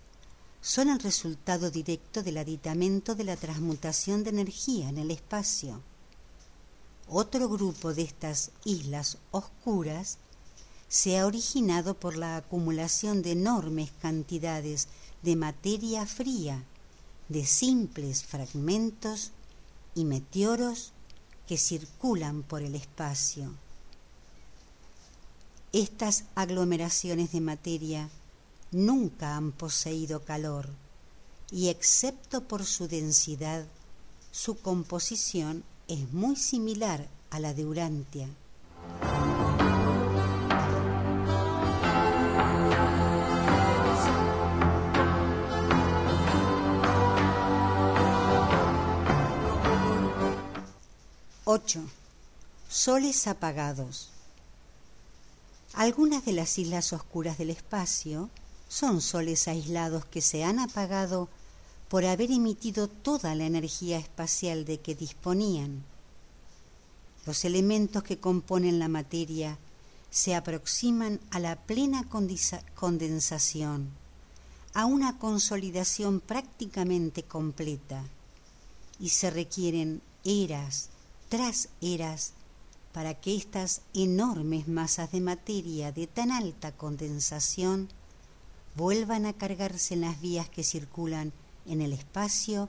son el resultado directo del aditamento de la transmutación de energía en el espacio. Otro grupo de estas islas oscuras se ha originado por la acumulación de enormes cantidades de materia fría, de simples fragmentos y meteoros que circulan por el espacio. Estas aglomeraciones de materia nunca han poseído calor y excepto por su densidad, su composición es muy similar a la de Urantia. 8. Soles apagados. Algunas de las islas oscuras del espacio son soles aislados que se han apagado por haber emitido toda la energía espacial de que disponían. Los elementos que componen la materia se aproximan a la plena condensación, a una consolidación prácticamente completa, y se requieren eras, tras eras para que estas enormes masas de materia de tan alta condensación vuelvan a cargarse en las vías que circulan en el espacio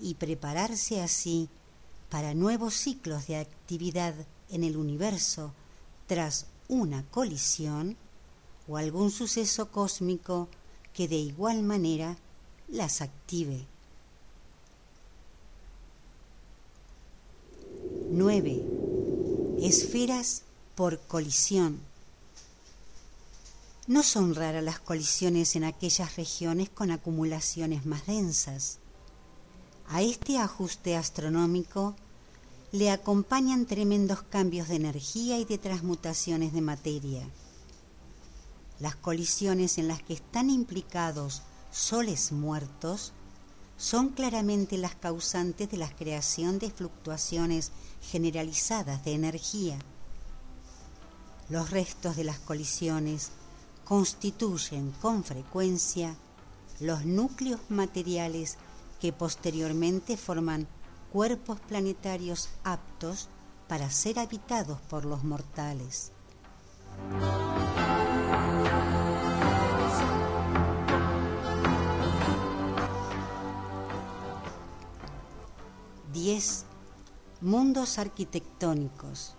y prepararse así para nuevos ciclos de actividad en el universo tras una colisión o algún suceso cósmico que de igual manera las active. 9. Esferas por colisión. No son raras las colisiones en aquellas regiones con acumulaciones más densas. A este ajuste astronómico le acompañan tremendos cambios de energía y de transmutaciones de materia. Las colisiones en las que están implicados soles muertos son claramente las causantes de la creación de fluctuaciones generalizadas de energía. Los restos de las colisiones constituyen con frecuencia los núcleos materiales que posteriormente forman cuerpos planetarios aptos para ser habitados por los mortales. 10. Mundos arquitectónicos.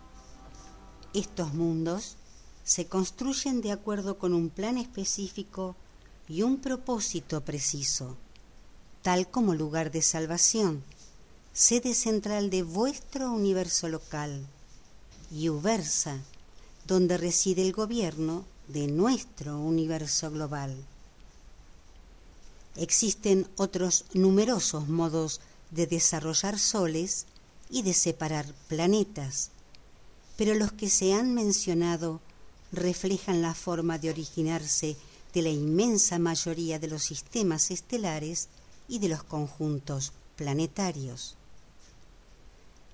Estos mundos se construyen de acuerdo con un plan específico y un propósito preciso, tal como lugar de salvación, sede central de vuestro universo local, y Ubersa, donde reside el gobierno de nuestro universo global. Existen otros numerosos modos de desarrollar soles y de separar planetas, pero los que se han mencionado reflejan la forma de originarse de la inmensa mayoría de los sistemas estelares y de los conjuntos planetarios.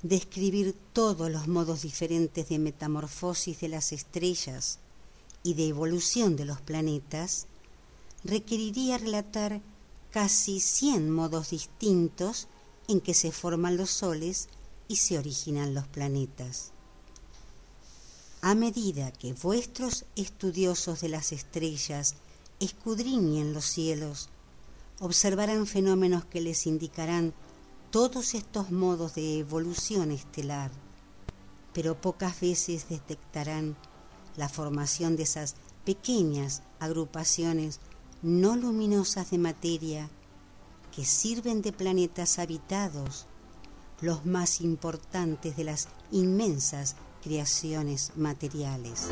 Describir todos los modos diferentes de metamorfosis de las estrellas y de evolución de los planetas, requeriría relatar casi 100 modos distintos en que se forman los soles y se originan los planetas. A medida que vuestros estudiosos de las estrellas escudriñen los cielos, observarán fenómenos que les indicarán todos estos modos de evolución estelar, pero pocas veces detectarán la formación de esas pequeñas agrupaciones no luminosas de materia que sirven de planetas habitados, los más importantes de las inmensas creaciones materiales.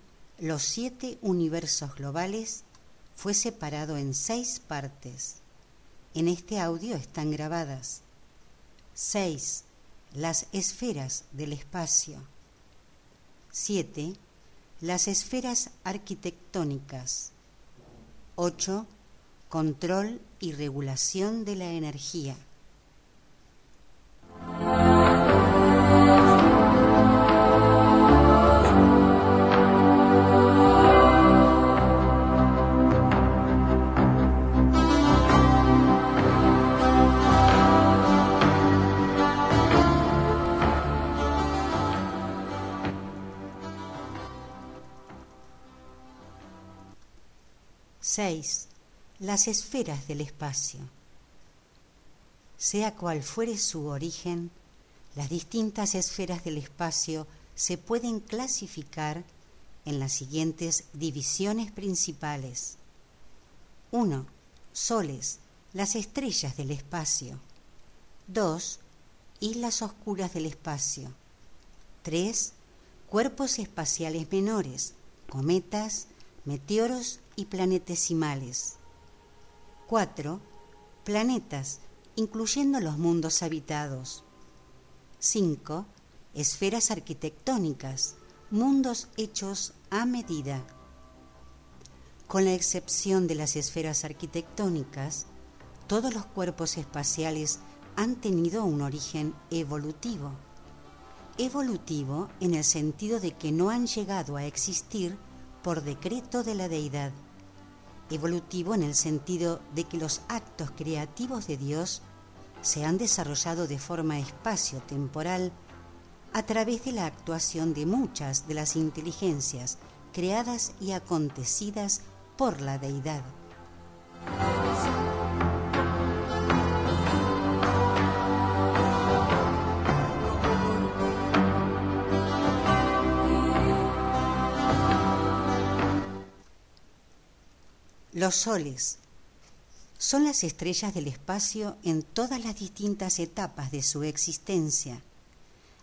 los siete universos globales fue separado en seis partes. En este audio están grabadas seis Las esferas del espacio. siete Las esferas arquitectónicas. ocho Control y regulación de la energía. 6. Las esferas del espacio. Sea cual fuere su origen, las distintas esferas del espacio se pueden clasificar en las siguientes divisiones principales. 1. Soles, las estrellas del espacio. 2. Islas oscuras del espacio. 3. Cuerpos espaciales menores, cometas, meteoros y planetesimales. 4. Planetas, incluyendo los mundos habitados. 5. Esferas arquitectónicas, mundos hechos a medida. Con la excepción de las esferas arquitectónicas, todos los cuerpos espaciales han tenido un origen evolutivo. Evolutivo en el sentido de que no han llegado a existir por decreto de la deidad. Evolutivo en el sentido de que los actos creativos de Dios se han desarrollado de forma espacio-temporal a través de la actuación de muchas de las inteligencias creadas y acontecidas por la deidad. Los soles son las estrellas del espacio en todas las distintas etapas de su existencia.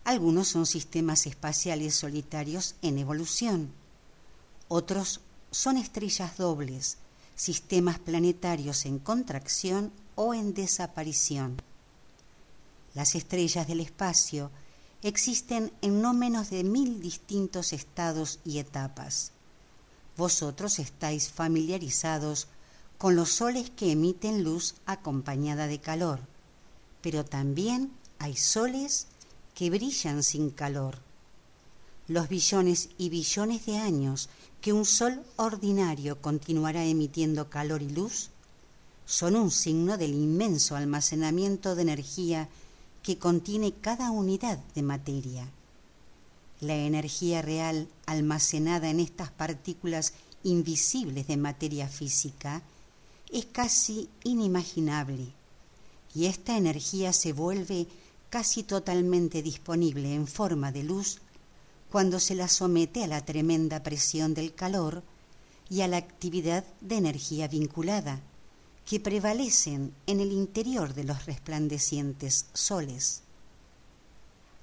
Algunos son sistemas espaciales solitarios en evolución, Otros son estrellas dobles, sistemas planetarios en contracción o en desaparición. Las estrellas del espacio existen en no menos de mil distintos estados y etapas. Vosotros estáis familiarizados con los soles que emiten luz acompañada de calor, pero también hay soles que brillan sin calor. Los billones y billones de años que un sol ordinario continuará emitiendo calor y luz son un signo del inmenso almacenamiento de energía que contiene cada unidad de materia. La energía real almacenada en estas partículas invisibles de materia física es casi inimaginable y esta energía se vuelve casi totalmente disponible en forma de luz cuando se la somete a la tremenda presión del calor y a la actividad de energía vinculada que prevalecen en el interior de los resplandecientes soles.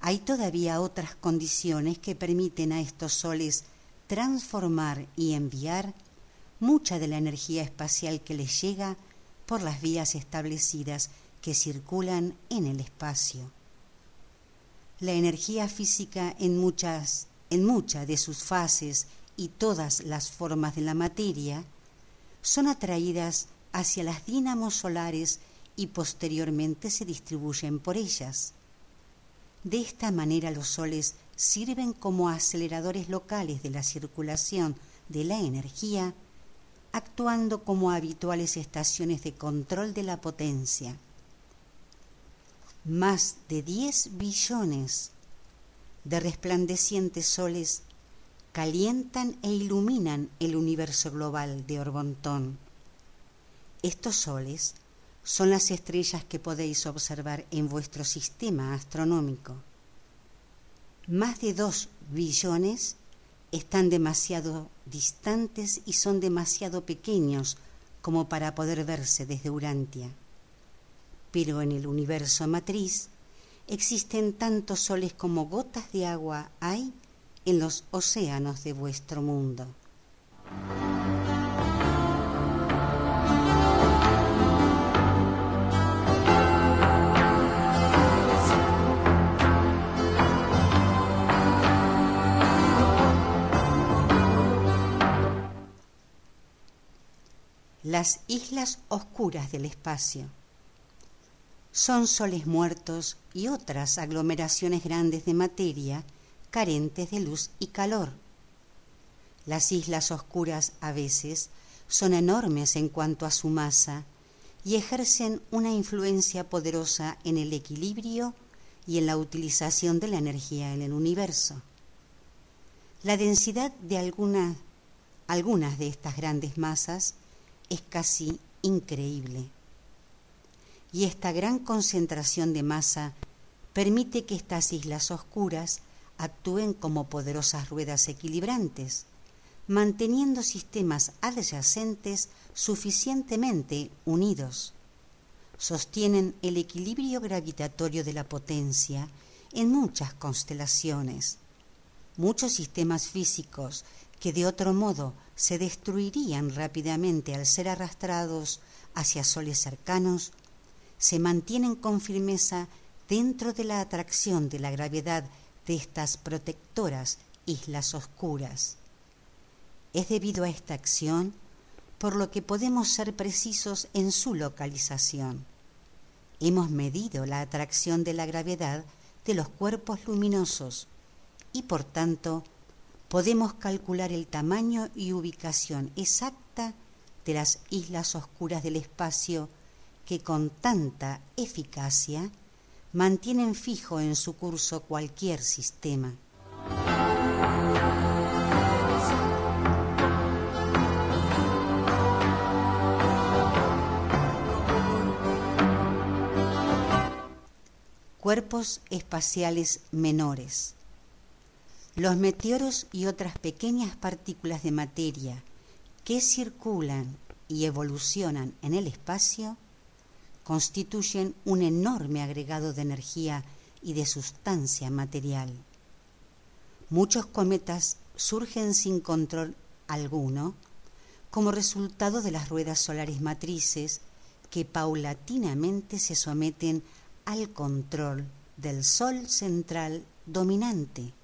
Hay todavía otras condiciones que permiten a estos soles transformar y enviar mucha de la energía espacial que les llega por las vías establecidas que circulan en el espacio. La energía física en muchas, en muchas de sus fases y todas las formas de la materia son atraídas hacia las dínamos solares y posteriormente se distribuyen por ellas. De esta manera los soles sirven como aceleradores locales de la circulación de la energía, actuando como habituales estaciones de control de la potencia. Más de 10 billones de resplandecientes soles calientan e iluminan el universo global de Orbontón. Estos soles son las estrellas que podéis observar en vuestro sistema astronómico. Más de dos billones están demasiado distantes y son demasiado pequeños como para poder verse desde Urantia. Pero en el universo matriz existen tantos soles como gotas de agua hay en los océanos de vuestro mundo. Las islas oscuras del espacio. Son soles muertos y otras aglomeraciones grandes de materia carentes de luz y calor. Las islas oscuras a veces son enormes en cuanto a su masa y ejercen una influencia poderosa en el equilibrio y en la utilización de la energía en el universo. La densidad de algunas de estas grandes masas es casi increíble. Y esta gran concentración de masa permite que estas islas oscuras actúen como poderosas ruedas equilibrantes, manteniendo sistemas adyacentes suficientemente unidos. Sostienen el equilibrio gravitatorio de la potencia en muchas constelaciones. Muchos sistemas físicos que de otro modo se destruirían rápidamente al ser arrastrados hacia soles cercanos, se mantienen con firmeza dentro de la atracción de la gravedad de estas protectoras islas oscuras. Es debido a esta acción por lo que podemos ser precisos en su localización. Hemos medido la atracción de la gravedad de los cuerpos luminosos y por tanto podemos calcular el tamaño y ubicación exacta de las islas oscuras del espacio que con tanta eficacia mantienen fijo en su curso cualquier sistema. Cuerpos espaciales menores. Los meteoros y otras pequeñas partículas de materia que circulan y evolucionan en el espacio constituyen un enorme agregado de energía y de sustancia material. Muchos cometas surgen sin control alguno como resultado de las ruedas solares matrices que paulatinamente se someten al control del Sol central dominante.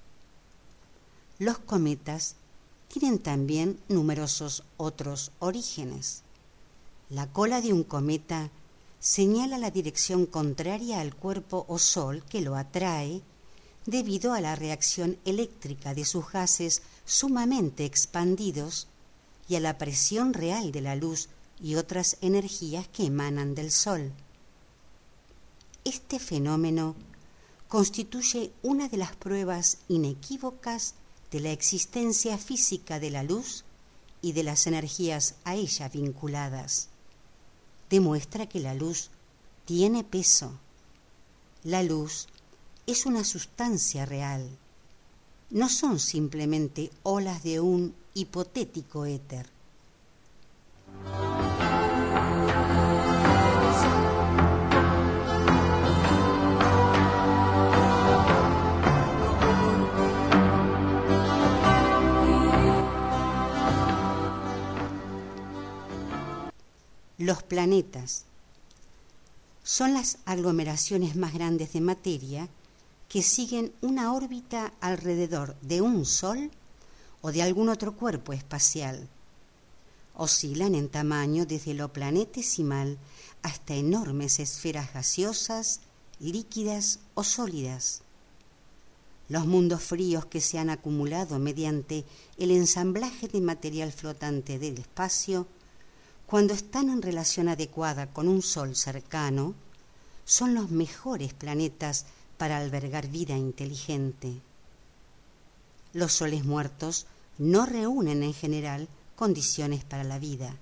Los cometas tienen también numerosos otros orígenes. La cola de un cometa señala la dirección contraria al cuerpo o sol que lo atrae debido a la reacción eléctrica de sus gases sumamente expandidos y a la presión real de la luz y otras energías que emanan del Sol. Este fenómeno constituye una de las pruebas inequívocas de la existencia física de la luz y de las energías a ella vinculadas. Demuestra que la luz tiene peso. La luz es una sustancia real. No son simplemente olas de un hipotético éter. Los planetas son las aglomeraciones más grandes de materia que siguen una órbita alrededor de un Sol o de algún otro cuerpo espacial. Oscilan en tamaño desde lo planetesimal hasta enormes esferas gaseosas, líquidas o sólidas. Los mundos fríos que se han acumulado mediante el ensamblaje de material flotante del espacio cuando están en relación adecuada con un Sol cercano, son los mejores planetas para albergar vida inteligente. Los soles muertos no reúnen en general condiciones para la vida.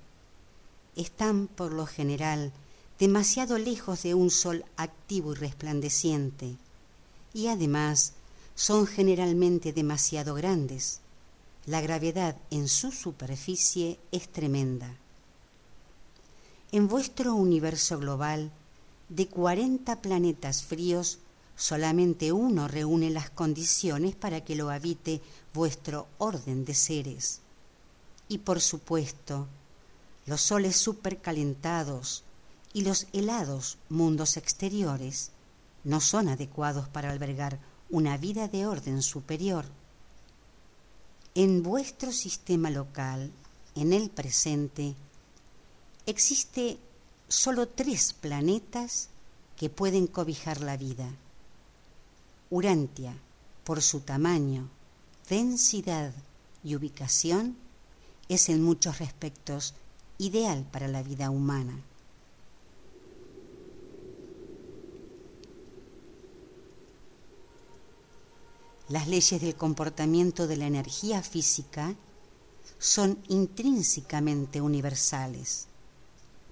Están, por lo general, demasiado lejos de un sol activo y resplandeciente, y además son generalmente demasiado grandes. La gravedad en su superficie es tremenda. En vuestro universo global, de 40 planetas fríos, solamente uno reúne las condiciones para que lo habite vuestro orden de seres. Y por supuesto, los soles supercalentados y los helados mundos exteriores no son adecuados para albergar una vida de orden superior. En vuestro sistema local, en el presente, existe solo tres planetas que pueden cobijar la vida. Urantia, por su tamaño, densidad y ubicación, es en muchos respectos ideal para la vida humana. Las leyes del comportamiento de la energía física son intrínsecamente universales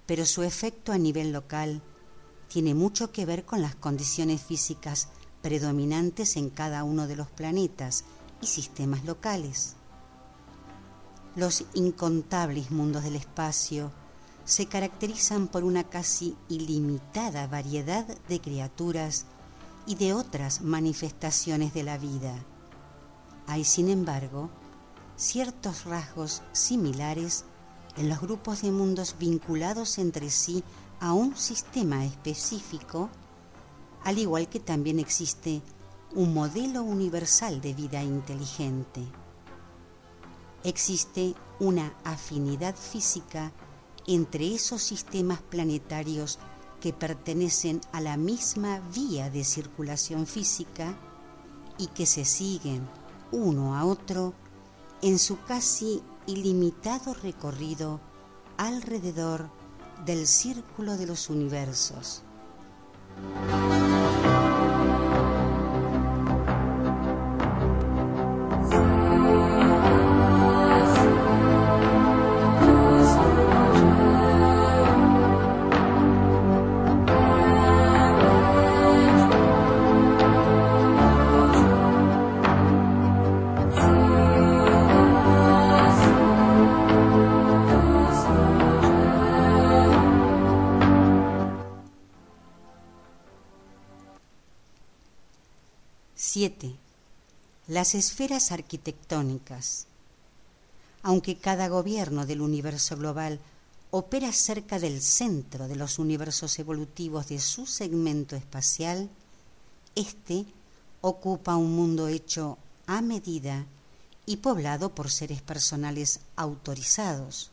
pero su efecto a nivel local tiene mucho que ver con las condiciones físicas predominantes en cada uno de los planetas y sistemas locales. Los incontables mundos del espacio se caracterizan por una casi ilimitada variedad de criaturas y de otras manifestaciones de la vida. Hay, sin embargo, ciertos rasgos similares en los grupos de mundos vinculados entre sí a un sistema específico, al igual que también existe un modelo universal de vida inteligente. Existe una afinidad física entre esos sistemas planetarios que pertenecen a la misma vía de circulación física y que se siguen uno a otro en su casi ilimitado recorrido alrededor del círculo de los universos. Las esferas arquitectónicas. aunque cada gobierno del universo global opera cerca del centro de los universos evolutivos de su segmento espacial, éste ocupa un mundo hecho a medida y poblado por seres personales autorizados.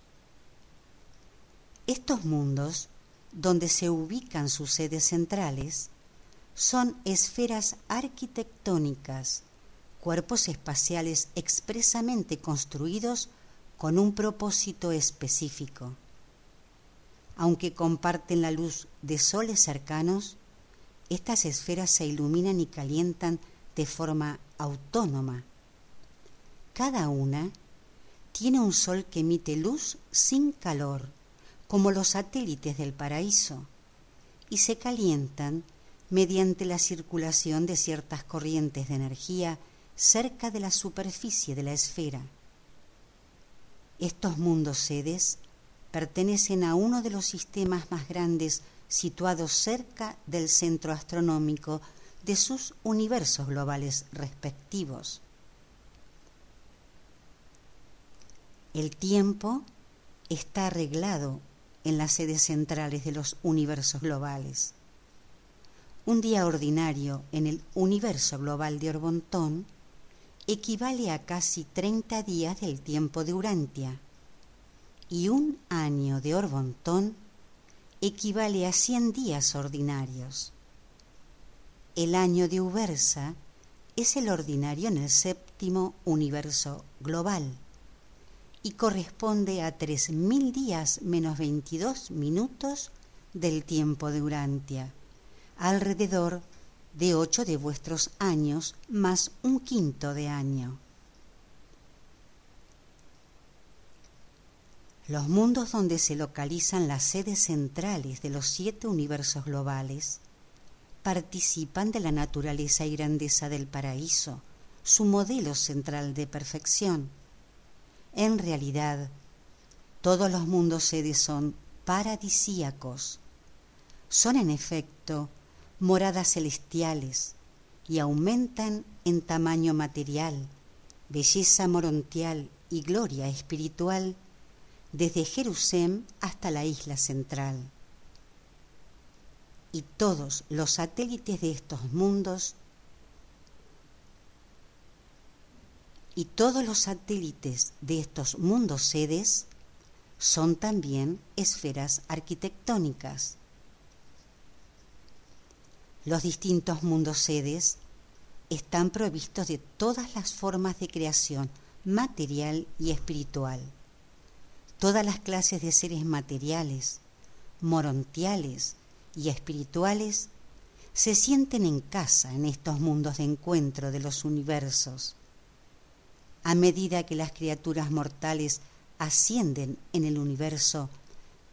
Estos mundos, donde se ubican sus sedes centrales, son esferas arquitectónicas, cuerpos espaciales expresamente construidos con un propósito específico. Aunque comparten la luz de soles cercanos, estas esferas se iluminan y calientan de forma autónoma. Cada una tiene un sol que emite luz sin calor, como los satélites del paraíso, y se calientan mediante la circulación de ciertas corrientes de energía cerca de la superficie de la esfera. Estos mundos sedes pertenecen a uno de los sistemas más grandes situados cerca del centro astronómico de sus universos globales respectivos. El tiempo está arreglado en las sedes centrales de los universos globales. Un día ordinario en el universo global de Orbontón equivale a casi 30 días del tiempo de Urantia y un año de Orbontón equivale a 100 días ordinarios. El año de Ubersa es el ordinario en el séptimo universo global y corresponde a 3.000 días menos 22 minutos del tiempo de Urantia alrededor de ocho de vuestros años más un quinto de año. Los mundos donde se localizan las sedes centrales de los siete universos globales participan de la naturaleza y grandeza del paraíso, su modelo central de perfección. En realidad, todos los mundos sedes son paradisíacos. Son en efecto moradas celestiales y aumentan en tamaño material, belleza morontial y gloria espiritual desde Jerusalén hasta la isla central. Y todos los satélites de estos mundos y todos los satélites de estos mundos sedes son también esferas arquitectónicas los distintos mundos sedes están provistos de todas las formas de creación material y espiritual. Todas las clases de seres materiales, morontiales y espirituales se sienten en casa en estos mundos de encuentro de los universos. A medida que las criaturas mortales ascienden en el universo,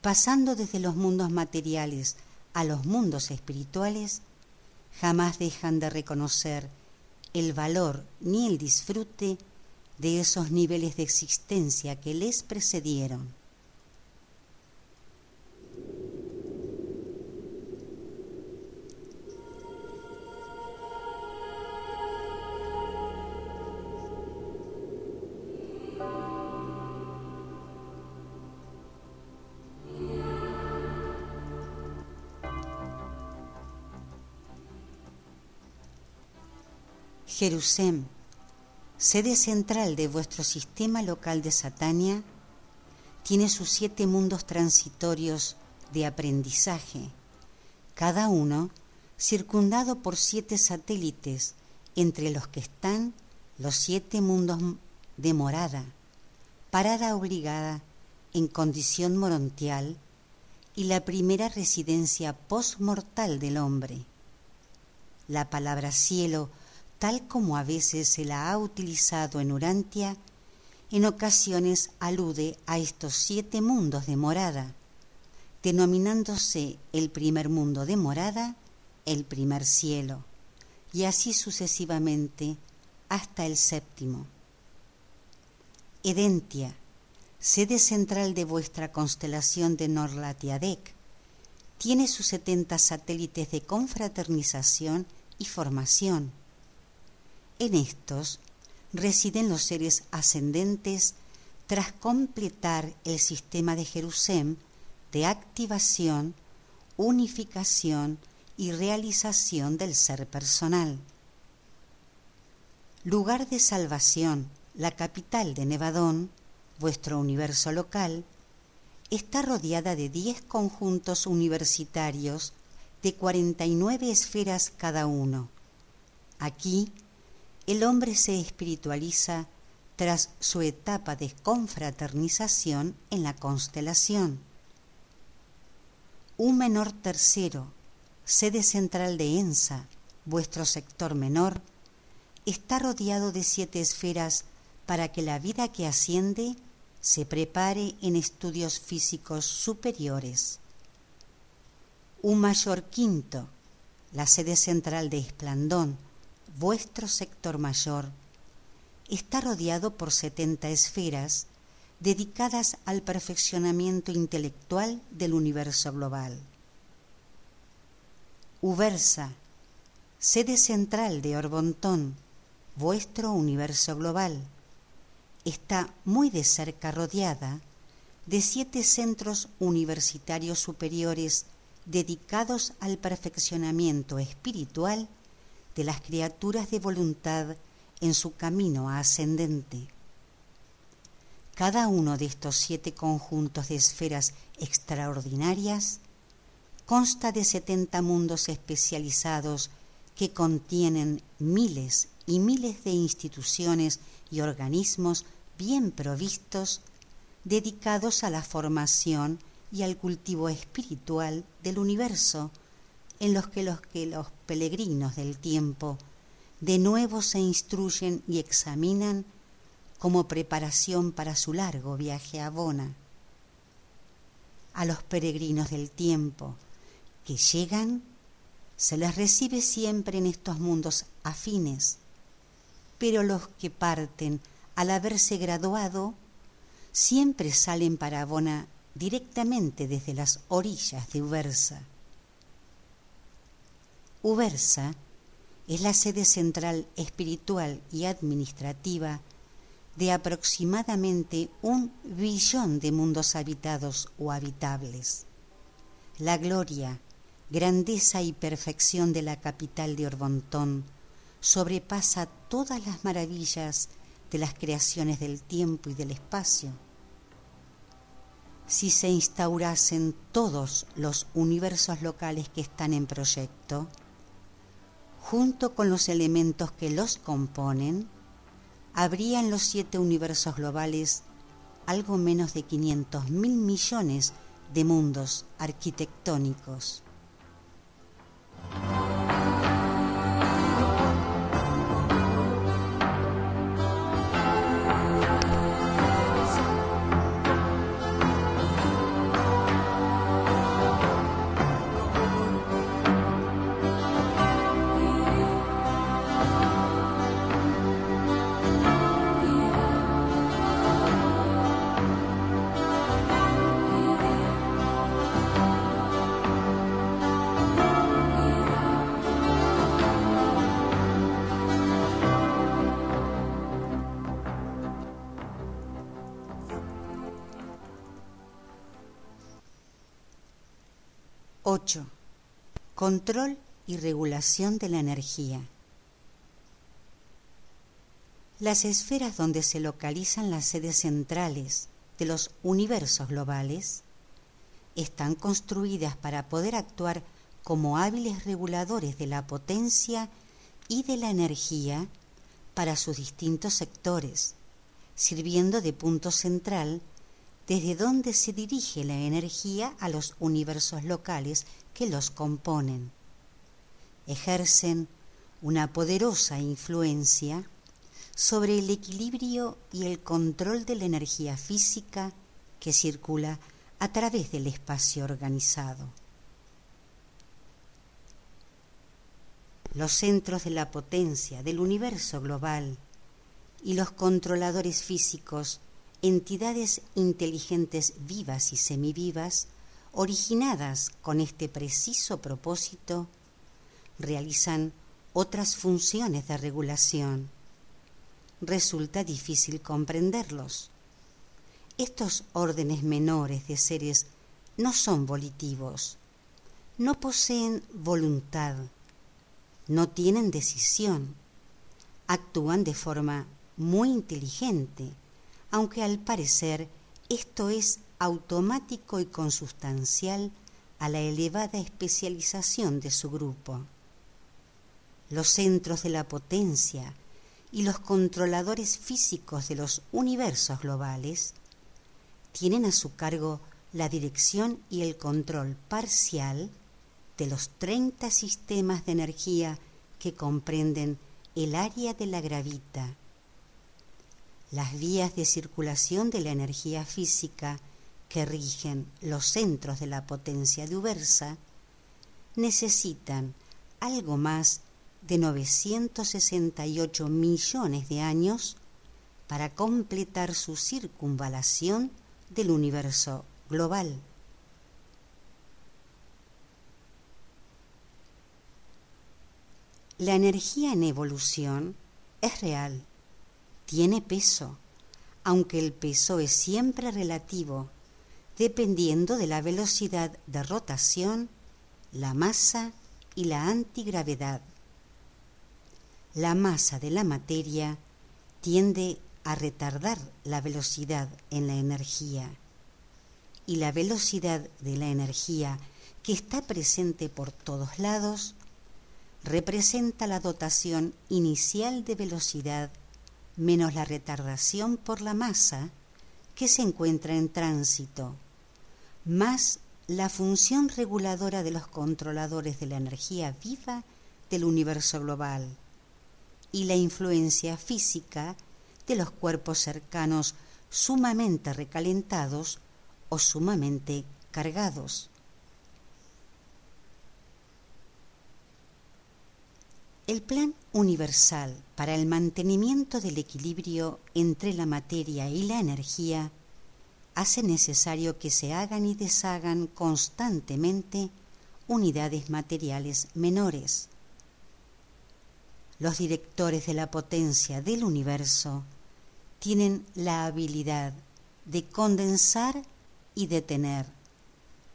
pasando desde los mundos materiales a los mundos espirituales, jamás dejan de reconocer el valor ni el disfrute de esos niveles de existencia que les precedieron. Jerusalén, sede central de vuestro sistema local de Satania, tiene sus siete mundos transitorios de aprendizaje, cada uno circundado por siete satélites, entre los que están los siete mundos de morada, parada obligada en condición morontial y la primera residencia postmortal del hombre. La palabra cielo tal como a veces se la ha utilizado en Urantia, en ocasiones alude a estos siete mundos de morada, denominándose el primer mundo de morada el primer cielo, y así sucesivamente hasta el séptimo. Edentia, sede central de vuestra constelación de Norlatiadec, tiene sus setenta satélites de confraternización y formación en estos residen los seres ascendentes tras completar el sistema de Jerusalén de activación, unificación y realización del ser personal. Lugar de salvación, la capital de Nevadón, vuestro universo local, está rodeada de diez conjuntos universitarios de cuarenta y nueve esferas cada uno. Aquí, el hombre se espiritualiza tras su etapa de confraternización en la constelación. Un menor tercero, sede central de ENSA, vuestro sector menor, está rodeado de siete esferas para que la vida que asciende se prepare en estudios físicos superiores. Un mayor quinto, la sede central de Esplandón, vuestro sector mayor, está rodeado por setenta esferas dedicadas al perfeccionamiento intelectual del universo global. Ubersa, sede central de Orbontón, vuestro universo global, está muy de cerca rodeada de siete centros universitarios superiores dedicados al perfeccionamiento espiritual de las criaturas de voluntad en su camino ascendente. Cada uno de estos siete conjuntos de esferas extraordinarias consta de setenta mundos especializados que contienen miles y miles de instituciones y organismos bien provistos dedicados a la formación y al cultivo espiritual del universo, en los que los, que los peregrinos del tiempo de nuevo se instruyen y examinan como preparación para su largo viaje a Bona. A los peregrinos del tiempo que llegan, se les recibe siempre en estos mundos afines, pero los que parten al haberse graduado siempre salen para Bona directamente desde las orillas de Ubersa. Ubersa es la sede central espiritual y administrativa de aproximadamente un billón de mundos habitados o habitables. La gloria, grandeza y perfección de la capital de Orbontón sobrepasa todas las maravillas de las creaciones del tiempo y del espacio. Si se instaurasen todos los universos locales que están en proyecto, junto con los elementos que los componen, habría en los siete universos globales algo menos de 500 mil millones de mundos arquitectónicos. 8. Control y regulación de la energía. Las esferas donde se localizan las sedes centrales de los universos globales están construidas para poder actuar como hábiles reguladores de la potencia y de la energía para sus distintos sectores, sirviendo de punto central desde donde se dirige la energía a los universos locales que los componen. Ejercen una poderosa influencia sobre el equilibrio y el control de la energía física que circula a través del espacio organizado. Los centros de la potencia del universo global y los controladores físicos entidades inteligentes vivas y semivivas, originadas con este preciso propósito, realizan otras funciones de regulación. Resulta difícil comprenderlos, Estos órdenes menores de seres no son volitivos, no poseen voluntad, no tienen decisión, actúan de forma muy inteligente, aunque al parecer esto es automático y consustancial a la elevada especialización de su grupo. Los centros de la potencia y los controladores físicos de los universos globales tienen a su cargo la dirección y el control parcial de los 30 sistemas de energía que comprenden el área de la gravita. Las vías de circulación de la energía física que rigen los centros de la potencia de Ubersa necesitan algo más de 968 millones de años para completar su circunvalación del universo global. La energía en evolución es real, tiene peso, aunque el peso es siempre relativo, dependiendo de la velocidad de rotación, la masa y la antigravedad. La masa de la materia tiende a retardar la velocidad en la energía y la velocidad de la energía que está presente por todos lados representa la dotación inicial de velocidad menos la retardación por la masa que se encuentra en tránsito, más la función reguladora de los controladores de la energía viva del universo global y la influencia física de los cuerpos cercanos sumamente recalentados o sumamente cargados. El plan universal para el mantenimiento del equilibrio entre la materia y la energía hace necesario que se hagan y deshagan constantemente unidades materiales menores. Los directores de la potencia del universo tienen la habilidad de condensar y detener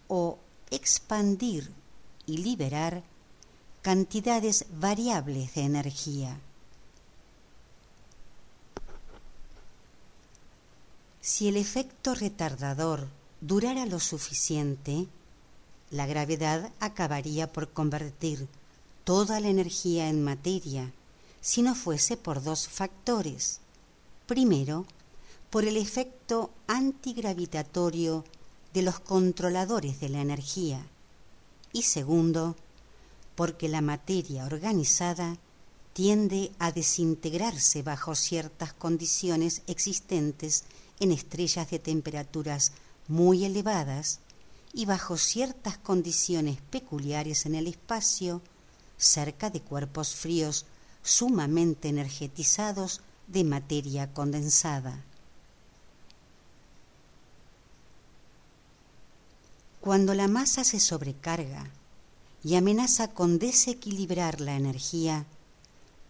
o expandir y liberar cantidades variables de energía. Si el efecto retardador durara lo suficiente, la gravedad acabaría por convertir toda la energía en materia, si no fuese por dos factores. Primero, por el efecto antigravitatorio de los controladores de la energía y segundo, porque la materia organizada tiende a desintegrarse bajo ciertas condiciones existentes en estrellas de temperaturas muy elevadas y bajo ciertas condiciones peculiares en el espacio cerca de cuerpos fríos sumamente energetizados de materia condensada. Cuando la masa se sobrecarga y amenaza con desequilibrar la energía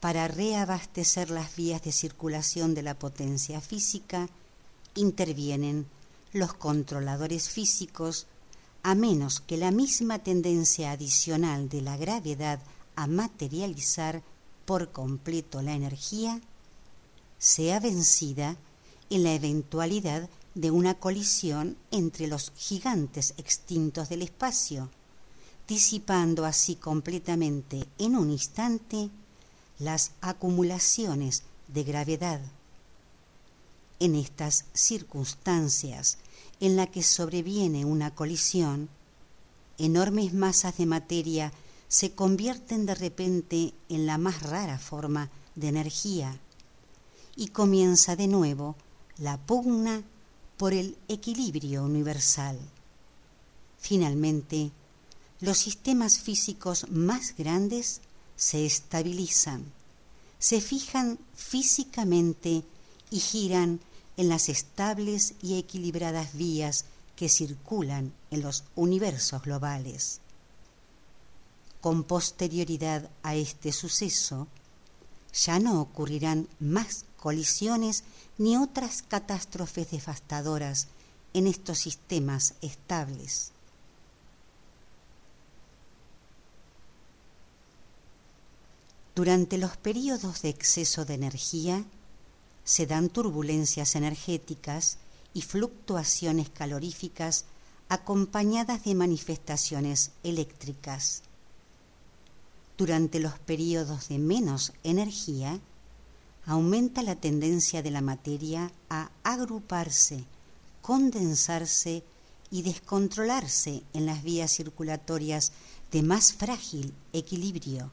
para reabastecer las vías de circulación de la potencia física, intervienen los controladores físicos a menos que la misma tendencia adicional de la gravedad a materializar por completo la energía sea vencida en la eventualidad de una colisión entre los gigantes extintos del espacio, disipando así completamente en un instante las acumulaciones de gravedad. En estas circunstancias en la que sobreviene una colisión, enormes masas de materia se convierten de repente en la más rara forma de energía y comienza de nuevo la pugna por el equilibrio universal. Finalmente, los sistemas físicos más grandes se estabilizan, se fijan físicamente y giran en las estables y equilibradas vías que circulan en los universos globales. Con posterioridad a este suceso, ya no ocurrirán más colisiones ni otras catástrofes devastadoras en estos sistemas estables. Durante los periodos de exceso de energía se dan turbulencias energéticas y fluctuaciones caloríficas acompañadas de manifestaciones eléctricas. Durante los periodos de menos energía, aumenta la tendencia de la materia a agruparse, condensarse y descontrolarse en las vías circulatorias de más frágil equilibrio,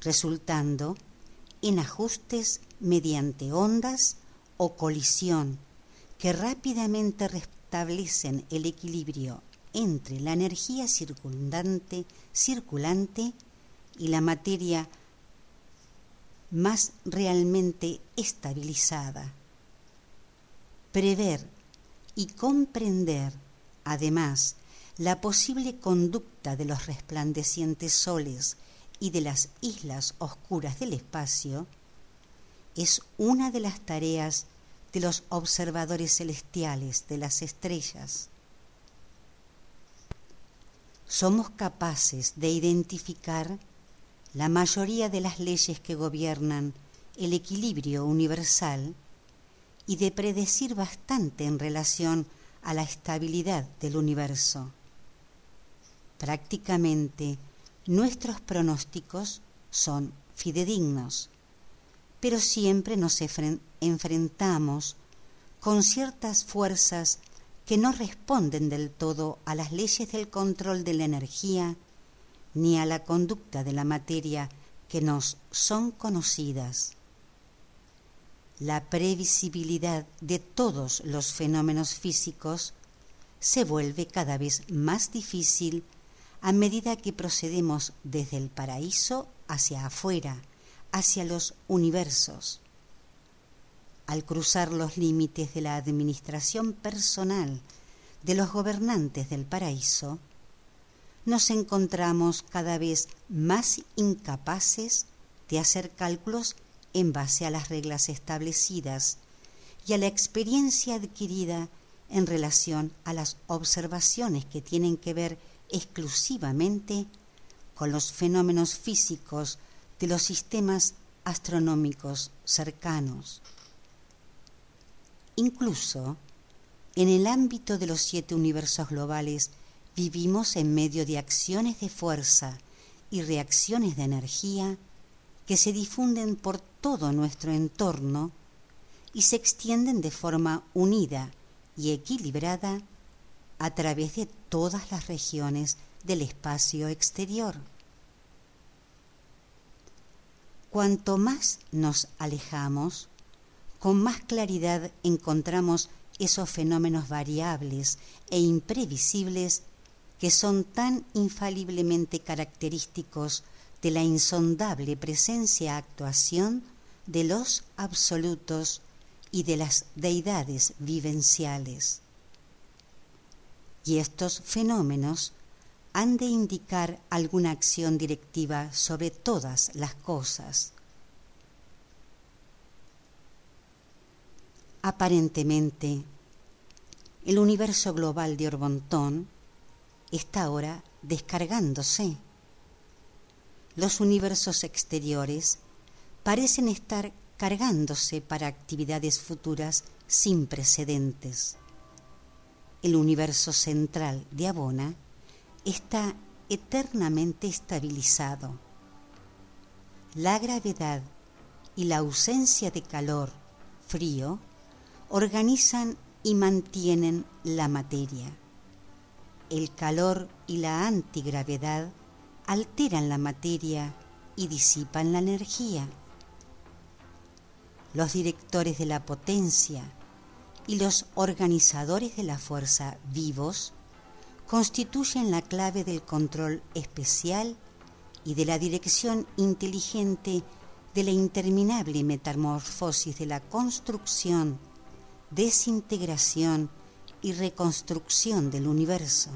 resultando en ajustes mediante ondas o colisión que rápidamente restablecen el equilibrio entre la energía circundante, circulante y la materia más realmente estabilizada. Prever y comprender, además, la posible conducta de los resplandecientes soles y de las islas oscuras del espacio, es una de las tareas de los observadores celestiales de las estrellas. Somos capaces de identificar la mayoría de las leyes que gobiernan el equilibrio universal y de predecir bastante en relación a la estabilidad del universo. Prácticamente nuestros pronósticos son fidedignos, pero siempre nos enfrentamos con ciertas fuerzas que no responden del todo a las leyes del control de la energía ni a la conducta de la materia que nos son conocidas. La previsibilidad de todos los fenómenos físicos se vuelve cada vez más difícil a medida que procedemos desde el paraíso hacia afuera, hacia los universos. Al cruzar los límites de la administración personal de los gobernantes del paraíso, nos encontramos cada vez más incapaces de hacer cálculos en base a las reglas establecidas y a la experiencia adquirida en relación a las observaciones que tienen que ver exclusivamente con los fenómenos físicos de los sistemas astronómicos cercanos. Incluso en el ámbito de los siete universos globales vivimos en medio de acciones de fuerza y reacciones de energía que se difunden por todo nuestro entorno y se extienden de forma unida y equilibrada a través de todas las regiones del espacio exterior. Cuanto más nos alejamos, con más claridad encontramos esos fenómenos variables e imprevisibles que son tan infaliblemente característicos de la insondable presencia-actuación de los absolutos y de las deidades vivenciales. Y estos fenómenos han de indicar alguna acción directiva sobre todas las cosas. Aparentemente, el universo global de Orbontón está ahora descargándose. Los universos exteriores parecen estar cargándose para actividades futuras sin precedentes. El universo central de Abona está eternamente estabilizado. La gravedad y la ausencia de calor, frío, organizan y mantienen la materia el calor y la antigravedad alteran la materia y disipan la energía. Los directores de la potencia y los organizadores de la fuerza vivos constituyen la clave del control especial y de la dirección inteligente de la interminable metamorfosis de la construcción, desintegración y reconstrucción del universo.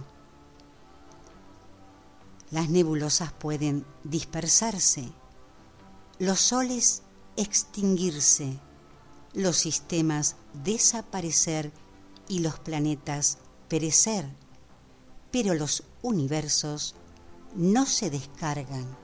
Las nebulosas pueden dispersarse, los soles extinguirse los sistemas desaparecer y los planetas perecer, pero los universos no se descargan.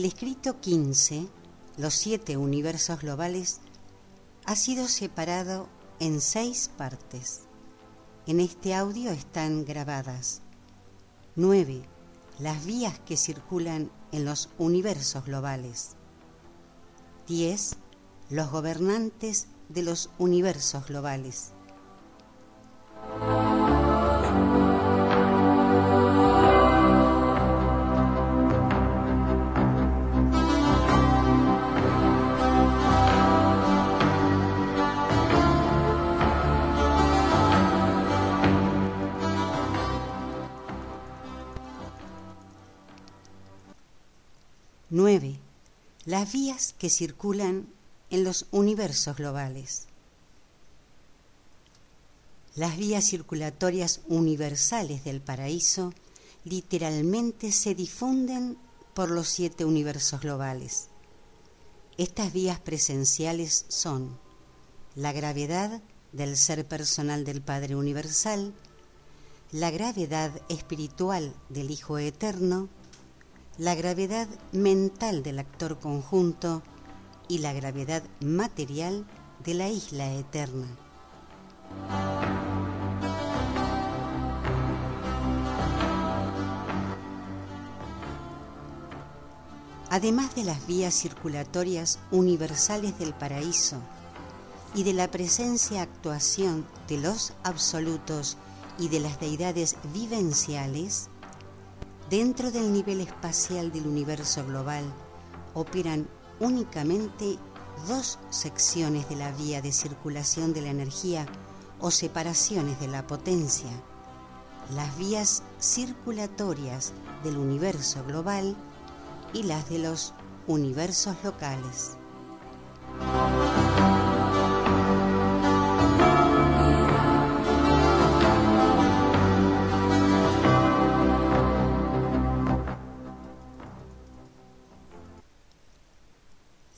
El escrito 15, los siete universos globales, ha sido separado en seis partes. En este audio están grabadas 9. Las vías que circulan en los universos globales. 10. Los gobernantes de los universos globales. 9. Las vías que circulan en los universos globales. Las vías circulatorias universales del paraíso literalmente se difunden por los siete universos globales. Estas vías presenciales son la gravedad del ser personal del Padre Universal, la gravedad espiritual del Hijo Eterno, la gravedad mental del actor conjunto y la gravedad material de la isla eterna. Además de las vías circulatorias universales del paraíso y de la presencia actuación de los absolutos y de las deidades vivenciales, dentro del nivel espacial del universo global operan únicamente dos secciones de la vía de circulación de la energía o separaciones de la potencia, las vías circulatorias del universo global y las de los universos locales.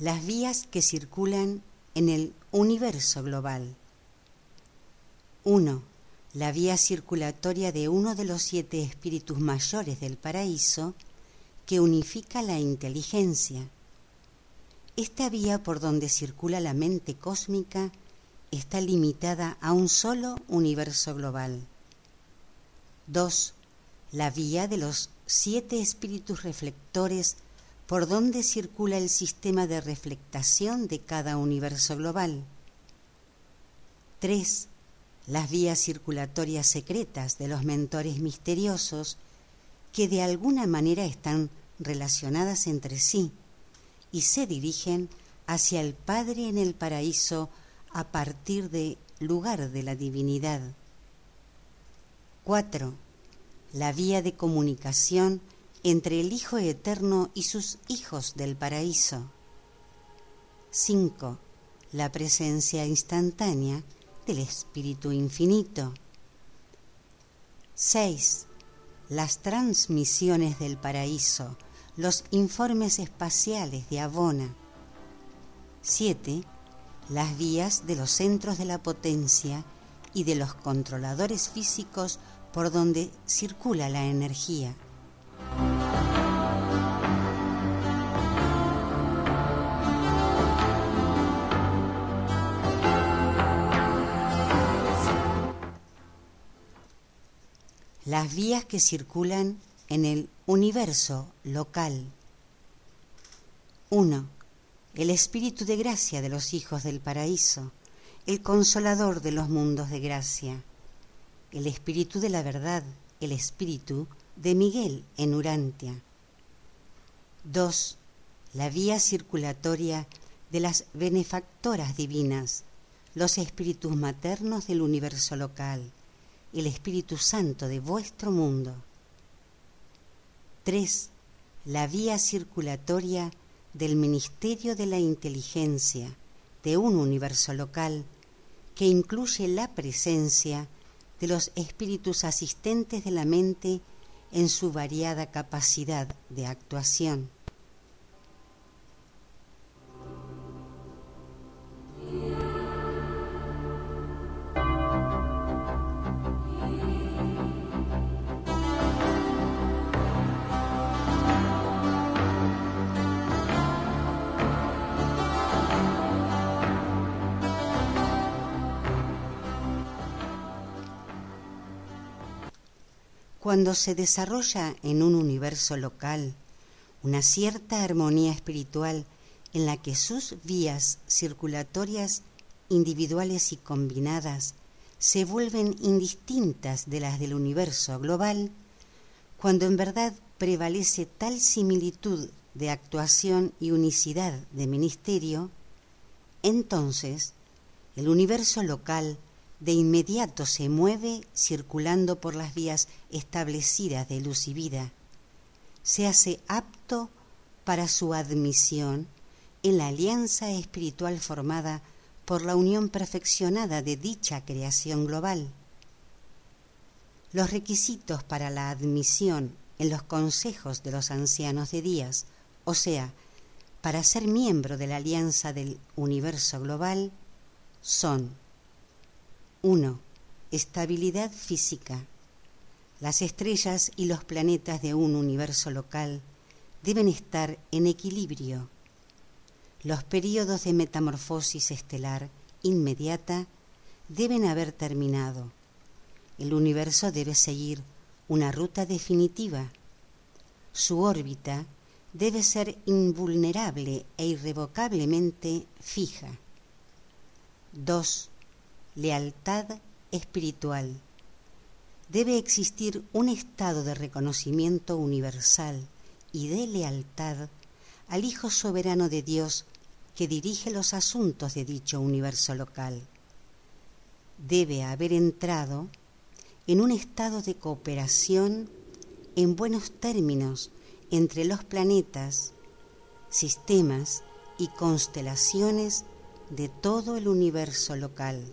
Las vías que circulan en el universo global. 1. La vía circulatoria de uno de los siete espíritus mayores del paraíso que unifica la inteligencia. esta vía por donde circula la mente cósmica está limitada a un solo universo global. 2. La vía de los siete espíritus reflectores por donde circula el sistema de reflectación de cada universo global. 3. Las vías circulatorias secretas de los mentores misteriosos que de alguna manera están relacionadas entre sí y se dirigen hacia el Padre en el paraíso a partir de lugar de la divinidad. 4. La vía de comunicación entre el Hijo Eterno y sus hijos del paraíso. 5. La presencia instantánea del Espíritu Infinito. 6. Las transmisiones del paraíso los informes espaciales de Abona. 7. Las vías de los centros de la potencia y de los controladores físicos por donde circula la energía. Las vías que circulan en el universo local. 1. El espíritu de gracia de los hijos del paraíso, el consolador de los mundos de gracia, el espíritu de la verdad, el espíritu de Miguel en Urantia. 2. La vía circulatoria de las benefactoras divinas, los espíritus maternos del universo local, el Espíritu Santo de vuestro mundo. 3. La vía circulatoria del Ministerio de la Inteligencia de un universo local que incluye la presencia de los espíritus asistentes de la mente en su variada capacidad de actuación. Cuando se desarrolla en un universo local una cierta armonía espiritual en la que sus vías circulatorias individuales y combinadas se vuelven indistintas de las del universo global, cuando en verdad prevalece tal similitud de actuación y unicidad de ministerio, entonces el universo local de inmediato se mueve circulando por las vías establecidas de luz y vida. Se hace apto para su admisión en la alianza espiritual formada por la unión perfeccionada de dicha creación global. Los requisitos para la admisión en los consejos de los ancianos de días, o sea, para ser miembro de la alianza del universo global, son 1. Estabilidad física. Las estrellas y los planetas de un universo local deben estar en equilibrio. Los períodos de metamorfosis estelar inmediata deben haber terminado. El universo debe seguir una ruta definitiva. Su órbita debe ser invulnerable e irrevocablemente fija. 2 lealtad espiritual. Debe existir un estado de reconocimiento universal y de lealtad al Hijo soberano de Dios que dirige los asuntos de dicho universo local. Debe haber entrado en un estado de cooperación en buenos términos entre los planetas, sistemas y constelaciones de todo el universo local.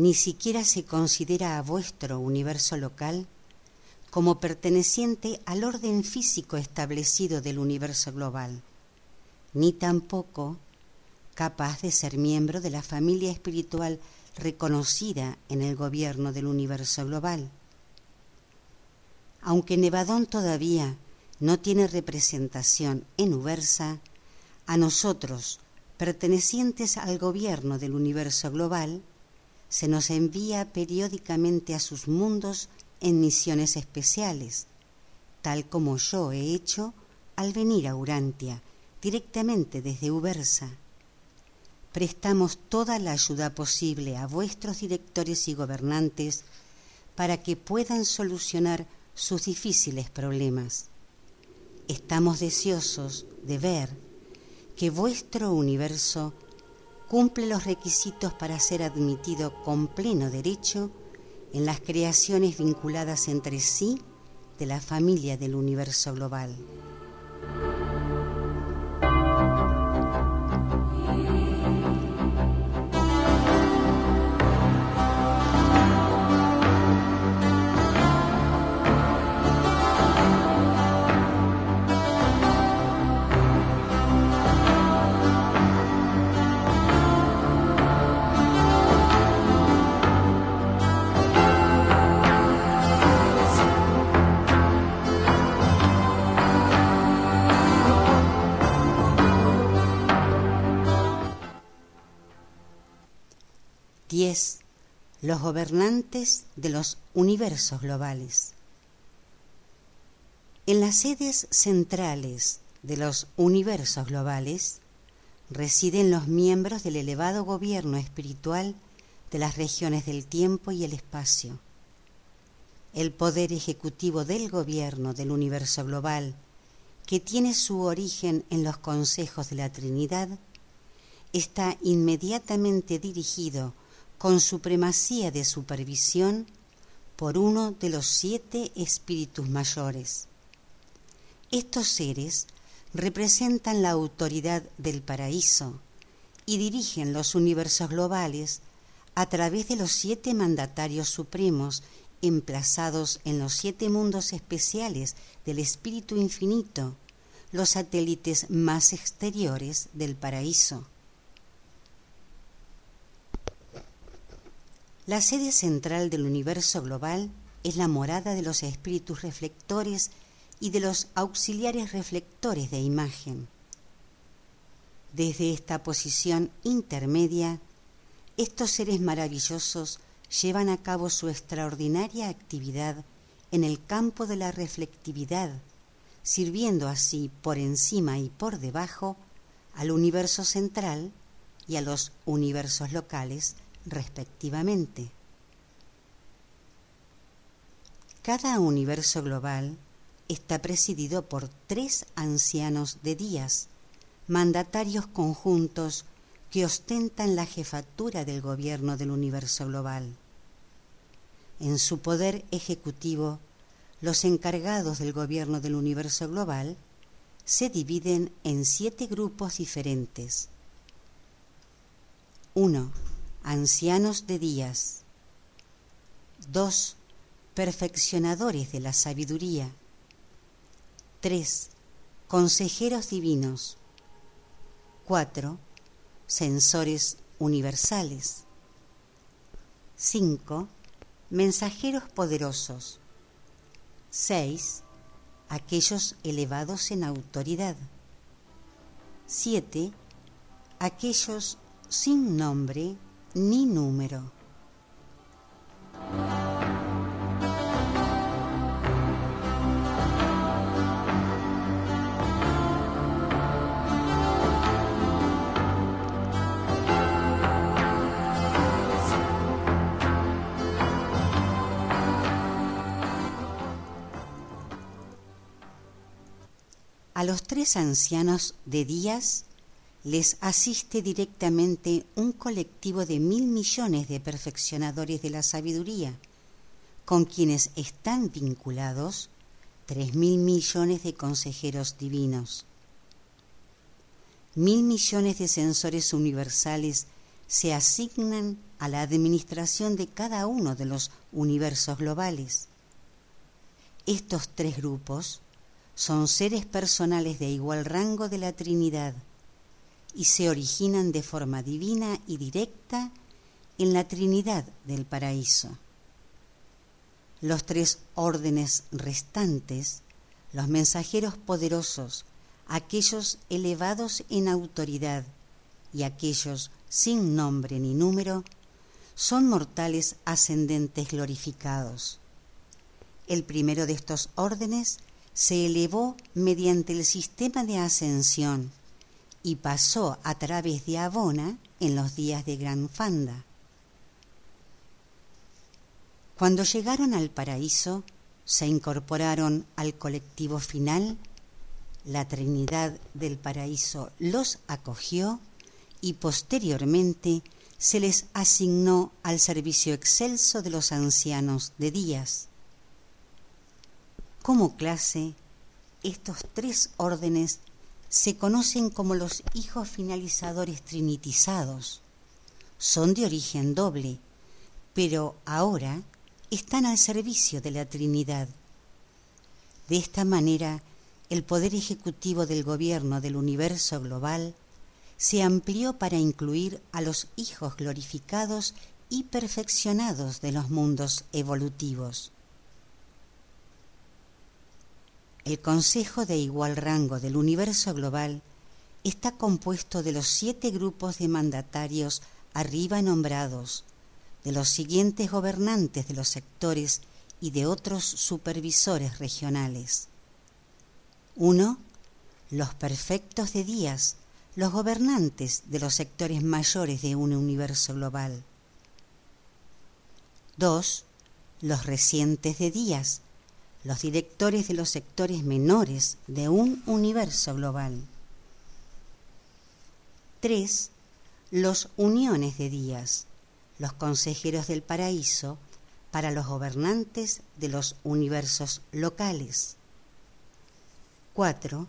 Ni siquiera se considera a vuestro universo local como perteneciente al orden físico establecido del universo global, ni tampoco capaz de ser miembro de la familia espiritual reconocida en el gobierno del universo global. Aunque Nevadón todavía no tiene representación en Ubersa, a nosotros, pertenecientes al gobierno del universo global, se nos envía periódicamente a sus mundos en misiones especiales, tal como yo he hecho al venir a Urantia, directamente desde Ubersa. Prestamos toda la ayuda posible a vuestros directores y gobernantes para que puedan solucionar sus difíciles problemas. Estamos deseosos de ver que vuestro universo cumple los requisitos para ser admitido con pleno derecho en las creaciones vinculadas entre sí de la familia del universo global. 10. Los gobernantes de los universos globales. En las sedes centrales de los universos globales residen los miembros del elevado gobierno espiritual de las regiones del tiempo y el espacio. El poder ejecutivo del gobierno del universo global, que tiene su origen en los consejos de la Trinidad, está inmediatamente dirigido con supremacía de supervisión por uno de los siete espíritus mayores. Estos seres representan la autoridad del paraíso y dirigen los universos globales a través de los siete mandatarios supremos emplazados en los siete mundos especiales del Espíritu Infinito, los satélites más exteriores del paraíso. La sede central del universo global es la morada de los espíritus reflectores y de los auxiliares reflectores de imagen. Desde esta posición intermedia, estos seres maravillosos llevan a cabo su extraordinaria actividad en el campo de la reflectividad, sirviendo así por encima y por debajo al universo central y a los universos locales respectivamente. Cada universo global está presidido por tres ancianos de días, mandatarios conjuntos que ostentan la jefatura del gobierno del universo global. En su poder ejecutivo, los encargados del gobierno del universo global se dividen en siete grupos diferentes. 1 ancianos de días. 2. Perfeccionadores de la sabiduría. 3. Consejeros divinos. 4. Censores universales. 5. Mensajeros poderosos. 6. Aquellos elevados en autoridad. 7. Aquellos sin nombre ni número. A los tres ancianos de Días les asiste directamente un colectivo de mil millones de perfeccionadores de la sabiduría, con quienes están vinculados tres mil millones de consejeros divinos, mil millones de sensores universales se asignan a la administración de cada uno de los universos globales. Estos tres grupos son seres personales de igual rango de la Trinidad y se originan de forma divina y directa en la Trinidad del Paraíso. Los tres órdenes restantes, los mensajeros poderosos, aquellos elevados en autoridad y aquellos sin nombre ni número, son mortales ascendentes glorificados. El primero de estos órdenes se elevó mediante el sistema de ascensión y pasó a través de Abona en los días de Gran Fanda. Cuando llegaron al paraíso, se incorporaron al colectivo final, la Trinidad del paraíso los acogió y posteriormente se les asignó al servicio excelso de los ancianos de días. Como clase, estos tres órdenes se conocen como los hijos finalizadores trinitizados. Son de origen doble, pero ahora están al servicio de la Trinidad. De esta manera, el poder ejecutivo del gobierno del universo global se amplió para incluir a los hijos glorificados y perfeccionados de los mundos evolutivos. El Consejo de igual rango del universo global está compuesto de los siete grupos de mandatarios arriba nombrados, de los siguientes gobernantes de los sectores y de otros supervisores regionales. 1. Los perfectos de días, los gobernantes de los sectores mayores de un universo global. 2. Los recientes de días, los directores de los sectores menores de un universo global. 3. Los uniones de días, los consejeros del paraíso para los gobernantes de los universos locales. 4.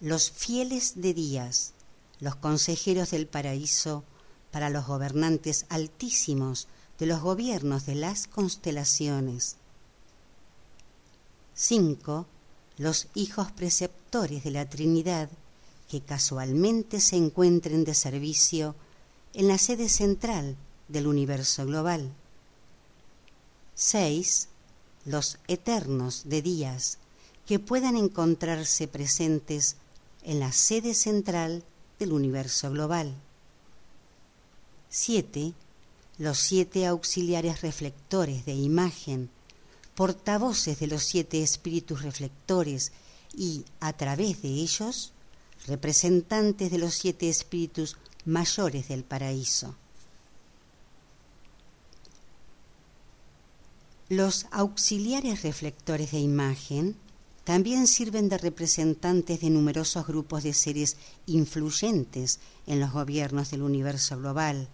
Los fieles de días, los consejeros del paraíso para los gobernantes altísimos de los gobiernos de las constelaciones. 5. Los hijos preceptores de la Trinidad que casualmente se encuentren de servicio en la sede central del universo global. 6. Los eternos de días que puedan encontrarse presentes en la sede central del universo global. 7. Los siete auxiliares reflectores de imagen, portavoces de los siete espíritus reflectores y, a través de ellos, representantes de los siete espíritus mayores del paraíso. Los auxiliares reflectores de imagen también sirven de representantes de numerosos grupos de seres influyentes en los gobiernos del universo global,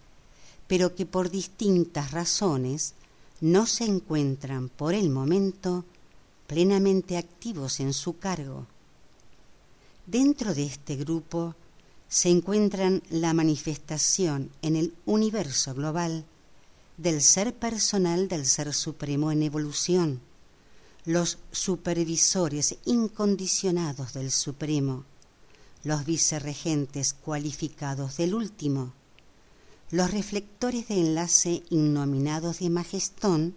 pero que por distintas razones no se encuentran por el momento plenamente activos en su cargo. Dentro de este grupo se encuentran la manifestación en el universo global del ser personal del Ser Supremo en evolución, los supervisores incondicionados del Supremo, los vicerregentes cualificados del último, los reflectores de enlace innominados de Majestón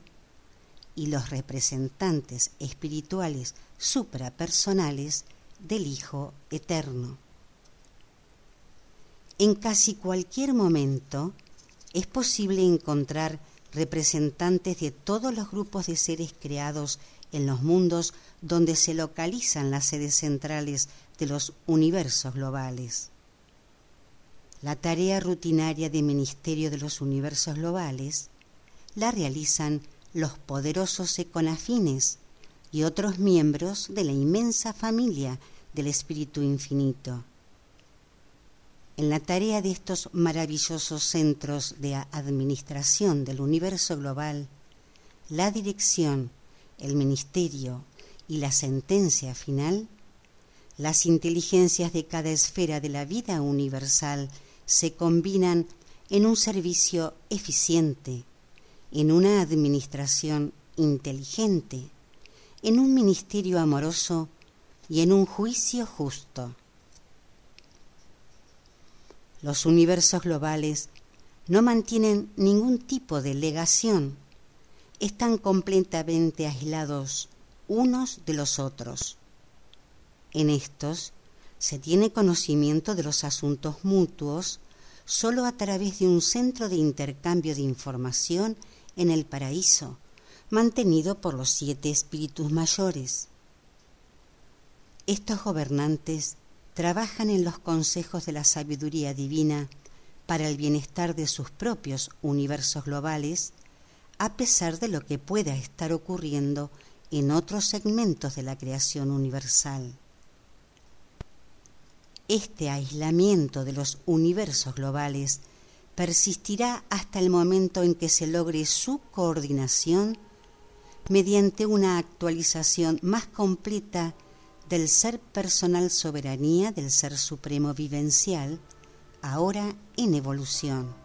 y los representantes espirituales suprapersonales del Hijo Eterno. En casi cualquier momento es posible encontrar representantes de todos los grupos de seres creados en los mundos donde se localizan las sedes centrales de los universos globales. La tarea rutinaria de Ministerio de los Universos Globales la realizan los poderosos econafines y otros miembros de la inmensa familia del Espíritu Infinito. En la tarea de estos maravillosos centros de administración del universo global, la dirección el ministerio y la sentencia final, las inteligencias de cada esfera de la vida universal se combinan en un servicio eficiente, en una administración inteligente, en un ministerio amoroso y en un juicio justo. Los universos globales no mantienen ningún tipo de legación, están completamente aislados unos de los otros. En estos se tiene conocimiento de los asuntos mutuos sólo a través de un centro de intercambio de información en el paraíso, mantenido por los siete espíritus mayores. Estos gobernantes trabajan en los consejos de la sabiduría divina para el bienestar de sus propios universos globales, a pesar de lo que pueda estar ocurriendo en otros segmentos de la creación universal. Este aislamiento de los universos globales persistirá hasta el momento en que se logre su coordinación mediante una actualización más completa del ser personal soberanía del Ser Supremo Vivencial, ahora en evolución.